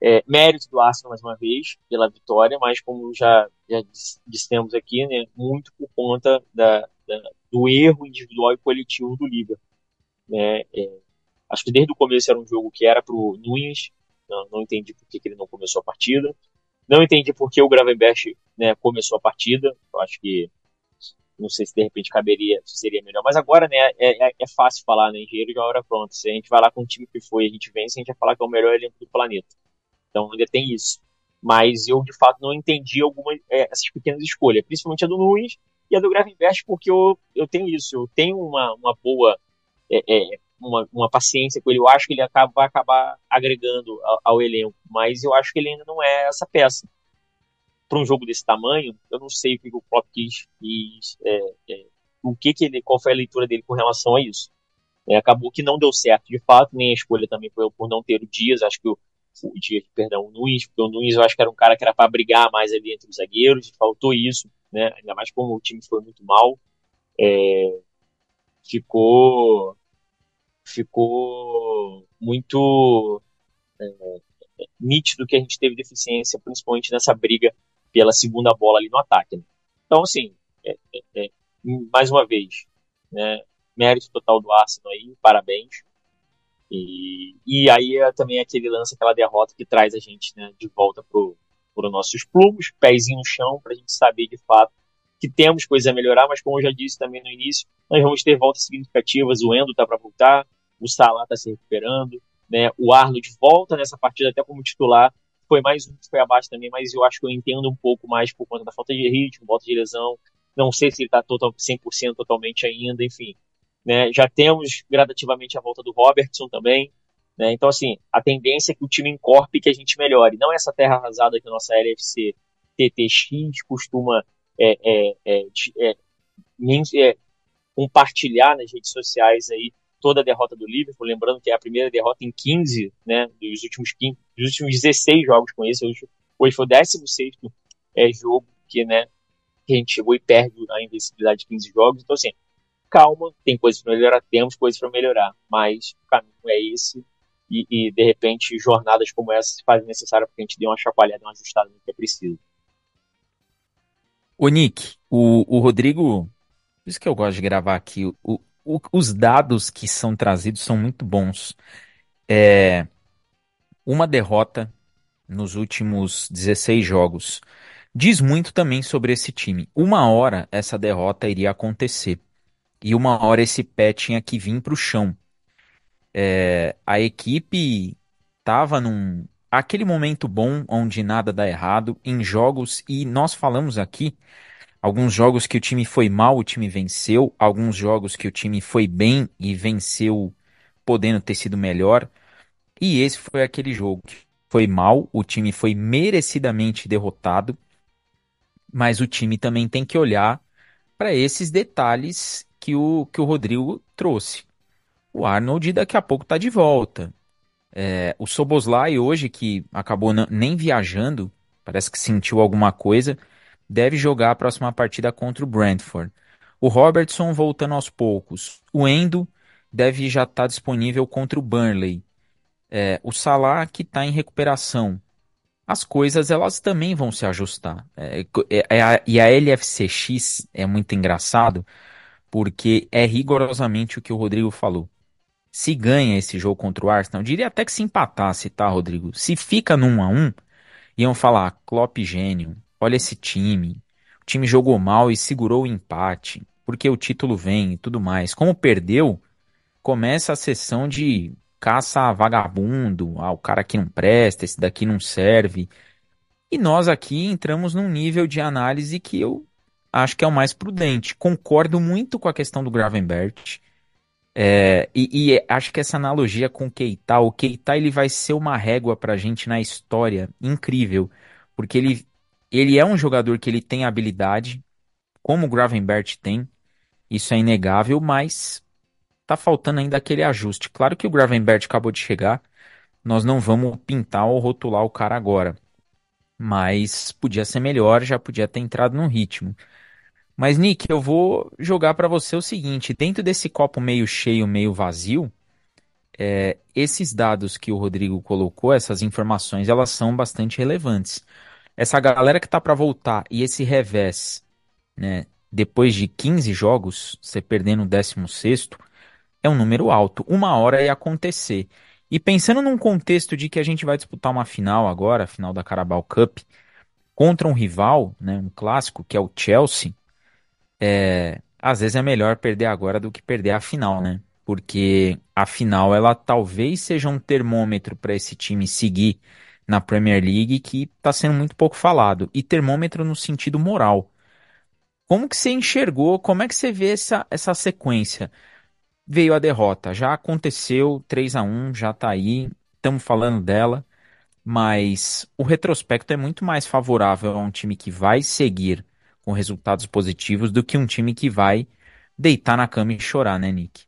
é, mérito do Arsenal mais uma vez pela vitória, mas como já, já dissemos aqui, né, muito por conta da, da, do erro individual e coletivo do Liga. Né, é, acho que desde o começo era um jogo que era para o Nunes, não, não, entendi por que, que, ele não começou a partida. Não entendi por que o Gravenberch né, começou a partida. Acho que não sei se de repente caberia, seria melhor. Mas agora, né, é, é, é fácil falar, né? Engenheiro de hora pronta. Se a gente vai lá com o time que foi e a gente vence, a gente vai falar que é o melhor elenco do planeta. Então ainda tem isso. Mas eu, de fato, não entendi algumas é, essas pequenas escolhas, principalmente a do Nunes e a do Gravenberch, porque eu, eu tenho isso, eu tenho uma, uma boa é, é, uma, uma paciência com ele. Eu acho que ele acaba, vai acabar agregando ao, ao elenco, mas eu acho que ele ainda não é essa peça para um jogo desse tamanho, eu não sei o que o Klopp quis, quis é, é, o que, que ele, qual foi a leitura dele com relação a isso. É, acabou que não deu certo, de fato, nem a escolha também foi por não ter o Dias, acho que o, o Dias, perdão, o Nunes, porque o Nunes eu acho que era um cara que era para brigar mais ali entre os zagueiros, faltou isso, né, ainda mais como o time foi muito mal, é, ficou ficou muito é, nítido que a gente teve deficiência, principalmente nessa briga pela segunda bola ali no ataque. Né? Então, assim, é, é, é, mais uma vez, né, mérito total do Arsenal aí, parabéns. E, e aí é também aquele lance, aquela derrota que traz a gente né, de volta pro, pro nossos plumos, pezinho no chão, para a gente saber de fato que temos coisas a melhorar, mas como eu já disse também no início, nós vamos ter voltas significativas. O Endo está para voltar, o Salah está se recuperando, né? O Arnold volta nessa partida até como titular. Foi mais um que foi abaixo também, mas eu acho que eu entendo um pouco mais por conta da falta de ritmo, volta de lesão. Não sei se ele está total, 100% totalmente ainda, enfim. Né? Já temos gradativamente a volta do Robertson também. Né? Então, assim, a tendência é que o time encorpe e que a gente melhore. Não essa terra arrasada que a nossa LFC TTX costuma é, é, é, é, é compartilhar nas redes sociais aí toda a derrota do Liverpool, lembrando que é a primeira derrota em 15, né, dos últimos 15, dos últimos 16 jogos com esse, hoje, hoje foi o 16 é, jogo que, né, que a gente chegou e perde a invencibilidade de 15 jogos, então assim, calma, tem coisas para melhorar, temos coisas para melhorar, mas o caminho é esse, e, e, de repente jornadas como essa se fazem necessárias porque a gente dê uma chacoalhada, uma ajustada no que é preciso. O Nick, o, o Rodrigo, por isso que eu gosto de gravar aqui, o, o, os dados que são trazidos são muito bons. É, uma derrota nos últimos 16 jogos diz muito também sobre esse time. Uma hora essa derrota iria acontecer e uma hora esse pé tinha que vir para o chão. É, a equipe estava num aquele momento bom onde nada dá errado em jogos e nós falamos aqui Alguns jogos que o time foi mal, o time venceu. Alguns jogos que o time foi bem e venceu, podendo ter sido melhor. E esse foi aquele jogo que foi mal, o time foi merecidamente derrotado. Mas o time também tem que olhar para esses detalhes que o, que o Rodrigo trouxe. O Arnold daqui a pouco está de volta. É, o Soboslai hoje, que acabou nem viajando, parece que sentiu alguma coisa, deve jogar a próxima partida contra o Brentford. O Robertson voltando aos poucos. O Endo deve já estar tá disponível contra o Burnley. É, o Salah que está em recuperação. As coisas elas também vão se ajustar. É, é, é a, e a LFCX é muito engraçado porque é rigorosamente o que o Rodrigo falou. Se ganha esse jogo contra o Arsenal, diria até que se empatasse, tá, Rodrigo? Se fica 1 a 1 iam falar Klopp gênio, olha esse time. O time jogou mal e segurou o empate, porque o título vem e tudo mais. Como perdeu, começa a sessão de caça a vagabundo, ah, o cara aqui não presta, esse daqui não serve. E nós aqui entramos num nível de análise que eu acho que é o mais prudente. Concordo muito com a questão do Gravenbert. É, e, e, acho que essa analogia com o Keita, o Keita ele vai ser uma régua pra gente na história incrível, porque ele ele é um jogador que ele tem habilidade, como o Gravenbert tem, isso é inegável, mas tá faltando ainda aquele ajuste. Claro que o Gravenbert acabou de chegar, nós não vamos pintar ou rotular o cara agora. Mas podia ser melhor, já podia ter entrado no ritmo. Mas Nick, eu vou jogar para você o seguinte: dentro desse copo meio cheio, meio vazio, é, esses dados que o Rodrigo colocou, essas informações, elas são bastante relevantes essa galera que tá para voltar e esse revés, né, depois de 15 jogos, você perdendo o 16 é um número alto. Uma hora ia acontecer. E pensando num contexto de que a gente vai disputar uma final agora, a final da Carabao Cup, contra um rival, né, um clássico, que é o Chelsea, é, às vezes é melhor perder agora do que perder a final, né? Porque a final ela talvez seja um termômetro para esse time seguir na Premier League que está sendo muito pouco falado. E termômetro no sentido moral. Como que você enxergou, como é que você vê essa, essa sequência? Veio a derrota, já aconteceu, 3 a 1 já está aí, estamos falando dela, mas o retrospecto é muito mais favorável a um time que vai seguir com resultados positivos do que um time que vai deitar na cama e chorar, né, Nick?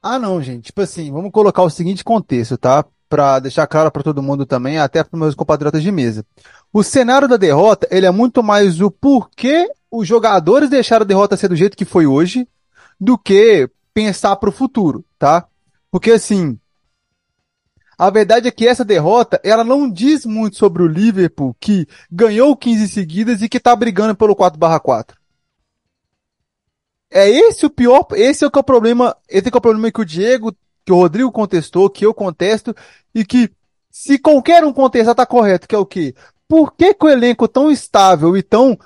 Ah, não, gente. Tipo assim, vamos colocar o seguinte contexto, tá? para deixar claro para todo mundo também, até para meus compatriotas de mesa. O cenário da derrota, ele é muito mais o porquê os jogadores deixaram a derrota ser do jeito que foi hoje, do que pensar para o futuro, tá? Porque assim, a verdade é que essa derrota, ela não diz muito sobre o Liverpool que ganhou 15 seguidas e que tá brigando pelo 4/4. É esse o pior, esse é o que é o problema, esse é, é o problema que o Diego que o Rodrigo contestou, que eu contesto, e que se qualquer um contestar tá correto, que é o quê? Por que, que o elenco tão estável e tão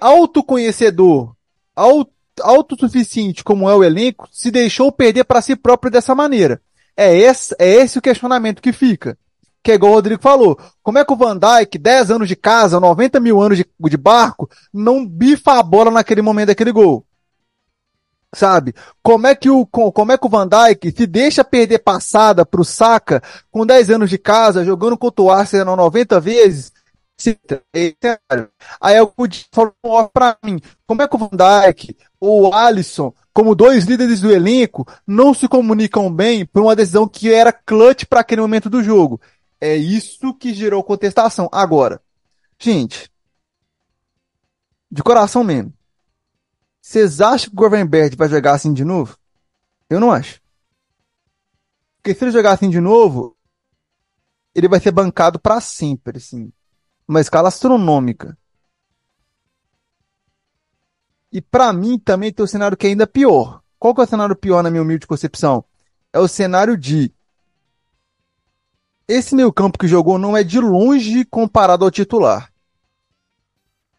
autoconhecedor, auto, autossuficiente como é o elenco, se deixou perder para si próprio dessa maneira. É esse, é esse o questionamento que fica. Que é igual o Rodrigo falou. Como é que o Van Dijk, 10 anos de casa, 90 mil anos de, de barco, não bifa a bola naquele momento daquele gol? Sabe? Como é que o, como é que o Van Dijk se deixa perder passada pro Saka com 10 anos de casa, jogando contra o Arsenal 90 vezes, Aí eu falou para mim, como é que o Van Dijk, o Alisson, como dois líderes do elenco, não se comunicam bem por uma decisão que era clutch para aquele momento do jogo? É isso que gerou contestação. Agora, gente, de coração mesmo, vocês acham que o Govenberg vai jogar assim de novo? Eu não acho. Porque se ele jogar assim de novo, ele vai ser bancado para sempre, assim uma escala astronômica. E para mim também tem o um cenário que é ainda pior. Qual que é o cenário pior na minha humilde concepção? É o cenário de esse meio campo que jogou não é de longe comparado ao titular.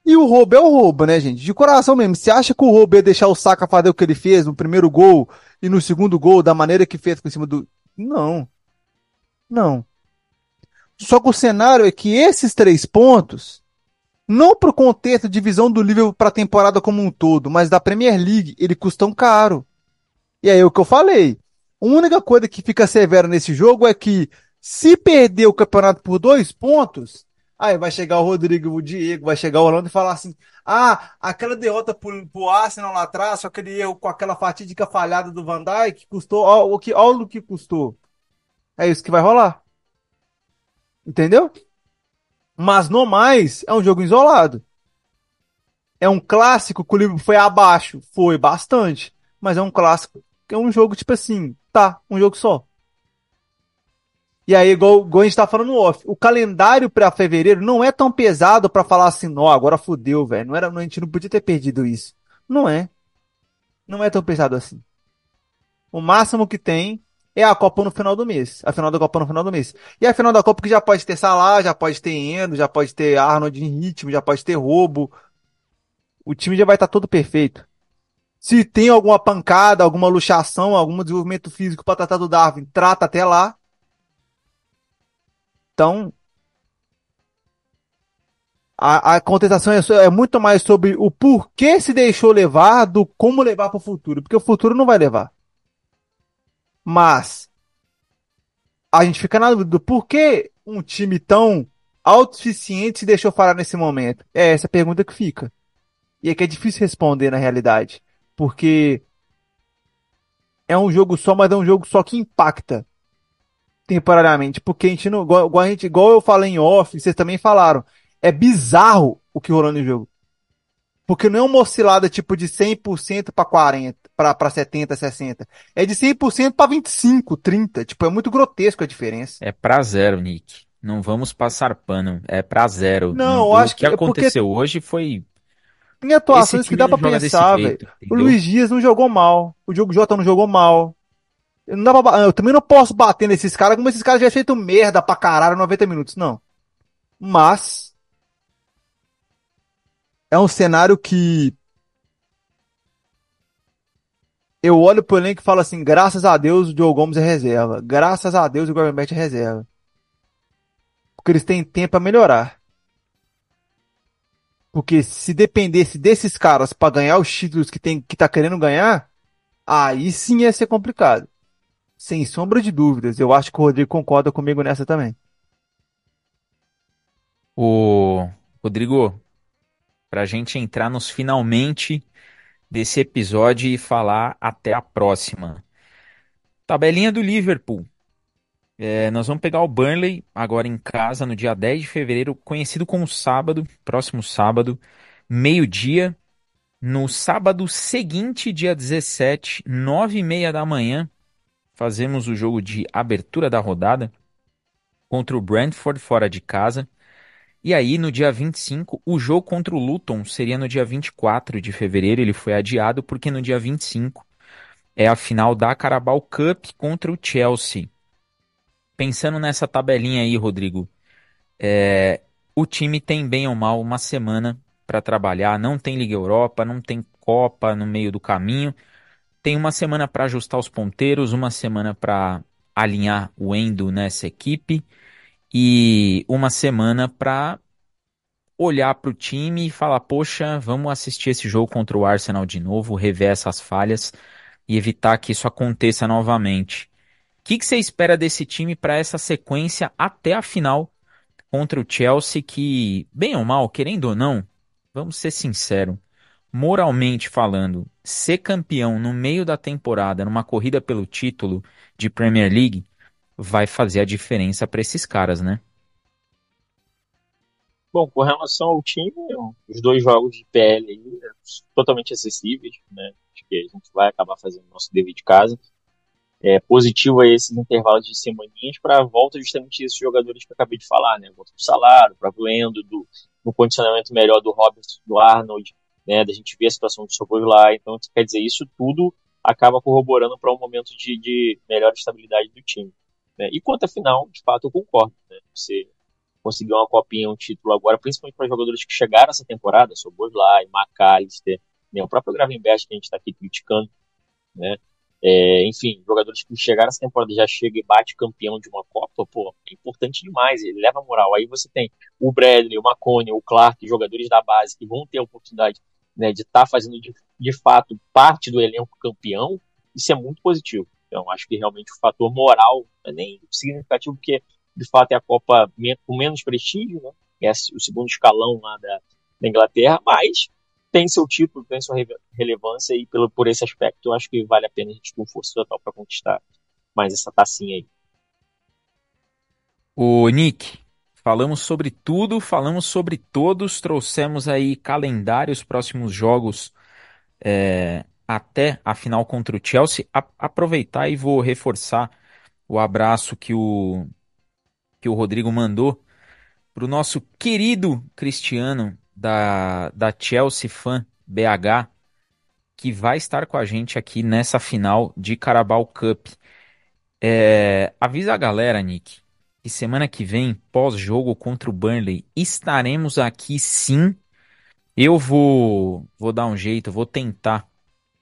E o roubo é o roubo, né, gente? De coração mesmo. Você acha que o roubo ia deixar o Saka fazer o que ele fez no primeiro gol e no segundo gol da maneira que fez por cima do. Não. Não. Só que o cenário é que esses três pontos, não para o contexto de visão do Liverpool para a temporada como um todo, mas da Premier League, ele custam caro. E aí é o que eu falei. A única coisa que fica severa nesse jogo é que se perder o campeonato por dois pontos, aí vai chegar o Rodrigo, o Diego, vai chegar o Orlando e falar assim: ah, aquela derrota pro, pro Arsenal lá atrás, só aquele erro com aquela fatídica falhada do Van Dijk, custou, olha o que, o que custou. É isso que vai rolar. Entendeu? Mas no mais, é um jogo isolado. É um clássico que o livro foi abaixo. Foi bastante. Mas é um clássico. É um jogo tipo assim. Tá, um jogo só. E aí, igual, igual a gente tá falando off, o calendário para fevereiro não é tão pesado para falar assim, não, agora fudeu, velho. Não era, a gente não podia ter perdido isso. Não é. Não é tão pesado assim. O máximo que tem é a Copa no final do mês. A final da Copa no final do mês. E a final da Copa que já pode ter Salah, já pode ter Endo, já pode ter Arnold em ritmo, já pode ter roubo. O time já vai estar tá todo perfeito. Se tem alguma pancada, alguma luxação, algum desenvolvimento físico para tratar do Darwin, trata até lá. Então, a, a contestação é, é, muito mais sobre o porquê se deixou levar do como levar para o futuro. Porque o futuro não vai levar. Mas a gente fica na dúvida do porquê um time tão autossuficiente se deixou falar nesse momento. É essa pergunta que fica. E é que é difícil responder na realidade. Porque é um jogo só, mas é um jogo só que impacta temporariamente. Porque a gente não. Igual, gente, igual eu falei em off, vocês também falaram. É bizarro o que rolou no jogo. Porque não é uma oscilada tipo de 100% para 40, para 70, 60. É de 100% para 25, 30. Tipo, é muito grotesco a diferença. É para zero, Nick. Não vamos passar pano. É para zero. Não, eu acho que. O que aconteceu hoje foi. Em atuações que dá pra pensar, velho. O Luiz Dias não jogou mal. O Diogo Jota não jogou mal. Eu, não pra... eu também não posso bater nesses caras como esses caras já feito merda pra caralho 90 minutos, não. Mas é um cenário que eu olho pro elenco e falo assim, graças a Deus o Diogo Gomes é reserva. Graças a Deus o Gordon é reserva. Porque eles têm tempo a melhorar. Porque se dependesse desses caras para ganhar os títulos que tem que tá querendo ganhar, aí sim ia ser complicado. Sem sombra de dúvidas. Eu acho que o Rodrigo concorda comigo nessa também. O Rodrigo, para a gente entrar nos finalmente desse episódio e falar até a próxima. Tabelinha do Liverpool. É, nós vamos pegar o Burnley agora em casa no dia 10 de fevereiro, conhecido como sábado, próximo sábado, meio-dia. No sábado seguinte, dia 17, nove e meia da manhã, fazemos o jogo de abertura da rodada contra o Brentford fora de casa. E aí, no dia 25, o jogo contra o Luton seria no dia 24 de fevereiro. Ele foi adiado porque no dia 25 é a final da Carabao Cup contra o Chelsea. Pensando nessa tabelinha aí, Rodrigo, é, o time tem bem ou mal uma semana para trabalhar, não tem Liga Europa, não tem Copa no meio do caminho. Tem uma semana para ajustar os ponteiros, uma semana para alinhar o Endo nessa equipe e uma semana para olhar para o time e falar: poxa, vamos assistir esse jogo contra o Arsenal de novo, rever essas falhas e evitar que isso aconteça novamente. O que, que você espera desse time para essa sequência até a final contra o Chelsea? Que, bem ou mal, querendo ou não, vamos ser sinceros, moralmente falando, ser campeão no meio da temporada, numa corrida pelo título de Premier League, vai fazer a diferença para esses caras, né? Bom, com relação ao time, os dois jogos de PL aí, totalmente acessíveis, né? Acho que a gente vai acabar fazendo o nosso dever de casa. É positivo aí esses intervalos de semaninhas para a volta justamente desses jogadores que eu acabei de falar, né? Volta do salário, para o Endo, do, do condicionamento melhor do Robinson, do Arnold, né? Da gente ver a situação do Socorro lá. Então, quer dizer, isso tudo acaba corroborando para um momento de, de melhor estabilidade do time. Né? E quanto à final, de fato, eu concordo. Né? Você conseguiu uma copinha, um título agora, principalmente para jogadores que chegaram essa temporada, Soboslai, McAllister, né, o próprio Gravenberg que a gente está aqui criticando, né, é, enfim, jogadores que chegaram essa temporada já chega e bate campeão de uma Copa, pô, é importante demais, ele leva moral. Aí você tem o Bradley, o Macone, o Clark, jogadores da base que vão ter a oportunidade né, de estar tá fazendo de, de fato parte do elenco campeão, isso é muito positivo. Então, acho que realmente o fator moral é nem significativo, porque de fato é a Copa com menos prestígio, né? É o segundo escalão lá da, da Inglaterra, mas tem seu título, tem sua relevância e pelo, por esse aspecto eu acho que vale a pena a gente um força total para conquistar mais essa tacinha aí. O Nick, falamos sobre tudo, falamos sobre todos, trouxemos aí calendários próximos jogos é, até a final contra o Chelsea. A, aproveitar e vou reforçar o abraço que o que o Rodrigo mandou para o nosso querido Cristiano da, da Chelsea Fan BH, que vai estar com a gente aqui nessa final de Carabao Cup. É, avisa a galera, Nick, que semana que vem, pós-jogo contra o Burnley, estaremos aqui sim. Eu vou, vou dar um jeito, vou tentar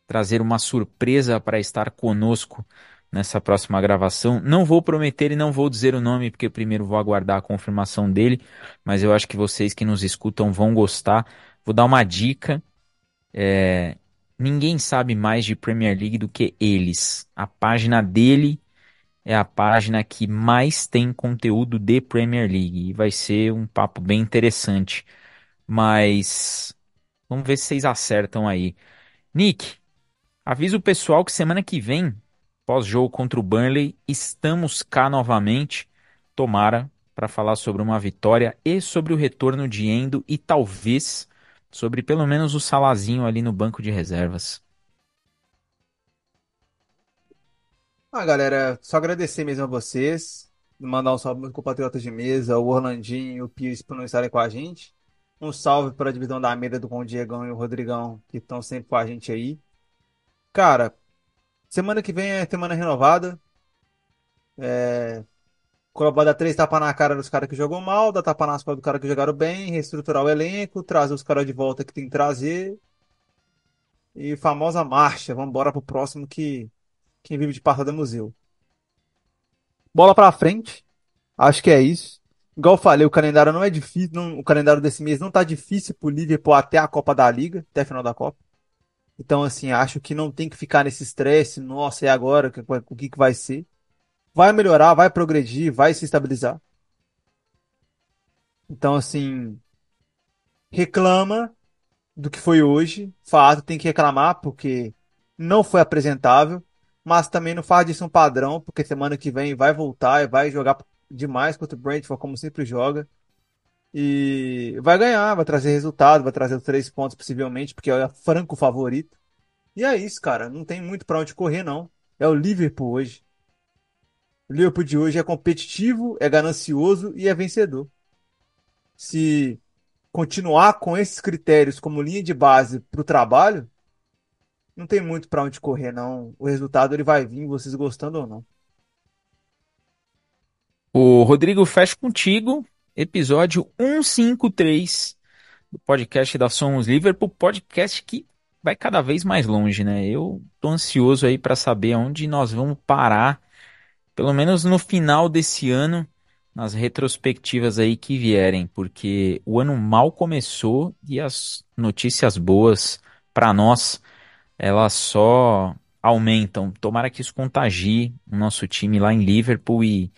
trazer uma surpresa para estar conosco nessa próxima gravação. Não vou prometer e não vou dizer o nome, porque primeiro vou aguardar a confirmação dele, mas eu acho que vocês que nos escutam vão gostar. Vou dar uma dica. É... Ninguém sabe mais de Premier League do que eles. A página dele é a página que mais tem conteúdo de Premier League. E vai ser um papo bem interessante. Mas vamos ver se vocês acertam aí. Nick, avisa o pessoal que semana que vem pós-jogo contra o Burnley, estamos cá novamente. Tomara para falar sobre uma vitória e sobre o retorno de Endo e talvez sobre pelo menos o Salazinho ali no banco de reservas. Ah, galera, só agradecer mesmo a vocês, mandar um salve para compatriotas de mesa, o Orlandinho e o Pires por não estarem com a gente. Um salve para a divisão da mesa do Com Diegão e o Rodrigão, que estão sempre com a gente aí. Cara, Semana que vem é semana renovada. É... Colobar dar três tapas na cara dos caras que jogou mal, dar tapa nas costas do cara que jogaram bem, reestruturar o elenco, trazer os caras de volta que tem que trazer. E famosa marcha. Vamos embora pro próximo que quem vive de passada é museu. Bola pra frente. Acho que é isso. Igual eu falei, o calendário não é difícil. Não, o calendário desse mês não tá difícil pro Liverpool até a Copa da Liga, até a final da Copa. Então, assim, acho que não tem que ficar nesse estresse. Nossa, e agora? O que, que vai ser? Vai melhorar, vai progredir, vai se estabilizar. Então, assim, reclama do que foi hoje. Fato, tem que reclamar porque não foi apresentável. Mas também não faz disso um padrão, porque semana que vem vai voltar e vai jogar demais contra o Brentford, como sempre joga. E vai ganhar, vai trazer resultado, vai trazer os três pontos possivelmente, porque é o franco favorito. E é isso, cara. Não tem muito para onde correr, não. É o Liverpool hoje. O Liverpool de hoje é competitivo, é ganancioso e é vencedor. Se continuar com esses critérios como linha de base para o trabalho, não tem muito para onde correr, não. O resultado ele vai vir, vocês gostando ou não. O Rodrigo fecha contigo episódio 153 do podcast da Somos Liverpool, podcast que vai cada vez mais longe, né? Eu tô ansioso aí para saber onde nós vamos parar, pelo menos no final desse ano, nas retrospectivas aí que vierem, porque o ano mal começou e as notícias boas para nós, elas só aumentam. Tomara que isso contagie o nosso time lá em Liverpool e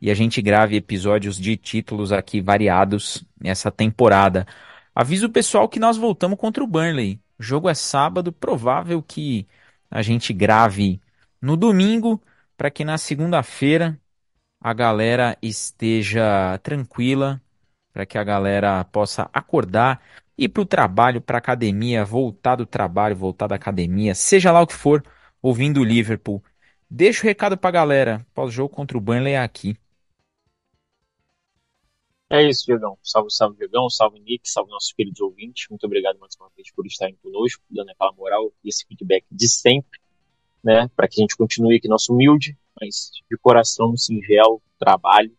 e a gente grave episódios de títulos aqui variados nessa temporada. Aviso o pessoal que nós voltamos contra o Burnley. O jogo é sábado, provável que a gente grave no domingo para que na segunda-feira a galera esteja tranquila, para que a galera possa acordar, ir para o trabalho, para a academia, voltar do trabalho, voltar da academia, seja lá o que for, ouvindo o Liverpool. Deixa o recado para a galera. Pós-jogo contra o Burnley é aqui. É isso, Diegão. Salve, salve, Diegão. Salve, Nick. Salve, nossos queridos ouvintes. Muito obrigado mais uma vez por estarem conosco, dando aquela moral e esse feedback de sempre, né? Para que a gente continue aqui nosso humilde, mas de coração singelo trabalho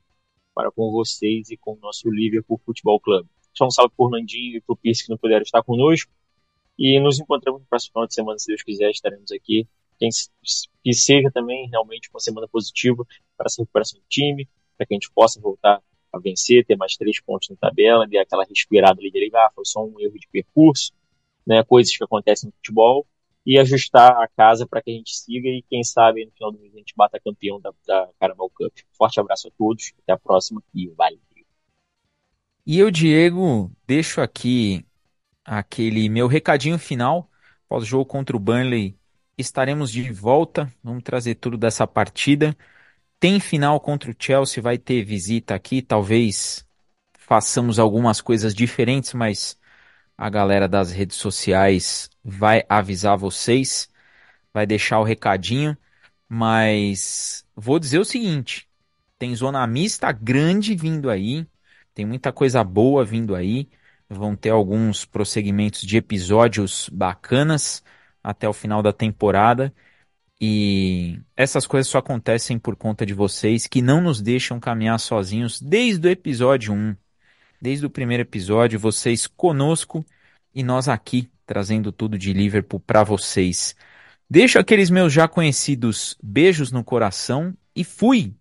para com vocês e com o nosso Liverpool Futebol Clube. Só um salve por Nandinho e por Pierce que não puderam estar conosco. E nos encontramos no próximo final de semana, se Deus quiser, estaremos aqui. Que seja também realmente uma semana positiva para essa recuperação do time, para que a gente possa voltar a vencer, ter mais três pontos na tabela, dar aquela respirada ali de ligar, foi só um erro de percurso, né, coisas que acontecem no futebol, e ajustar a casa para que a gente siga e quem sabe no final do mês a gente bata campeão da, da Carnaval Cup. Forte abraço a todos, até a próxima e valeu. E eu, Diego, deixo aqui aquele meu recadinho final. Pós-jogo contra o Burnley, estaremos de volta. Vamos trazer tudo dessa partida. Tem final contra o Chelsea, vai ter visita aqui, talvez façamos algumas coisas diferentes, mas a galera das redes sociais vai avisar vocês, vai deixar o recadinho, mas vou dizer o seguinte, tem zona mista grande vindo aí, tem muita coisa boa vindo aí, vão ter alguns prosseguimentos de episódios bacanas até o final da temporada. E essas coisas só acontecem por conta de vocês que não nos deixam caminhar sozinhos desde o episódio 1. Desde o primeiro episódio, vocês conosco e nós aqui trazendo tudo de Liverpool para vocês. Deixo aqueles meus já conhecidos beijos no coração e fui!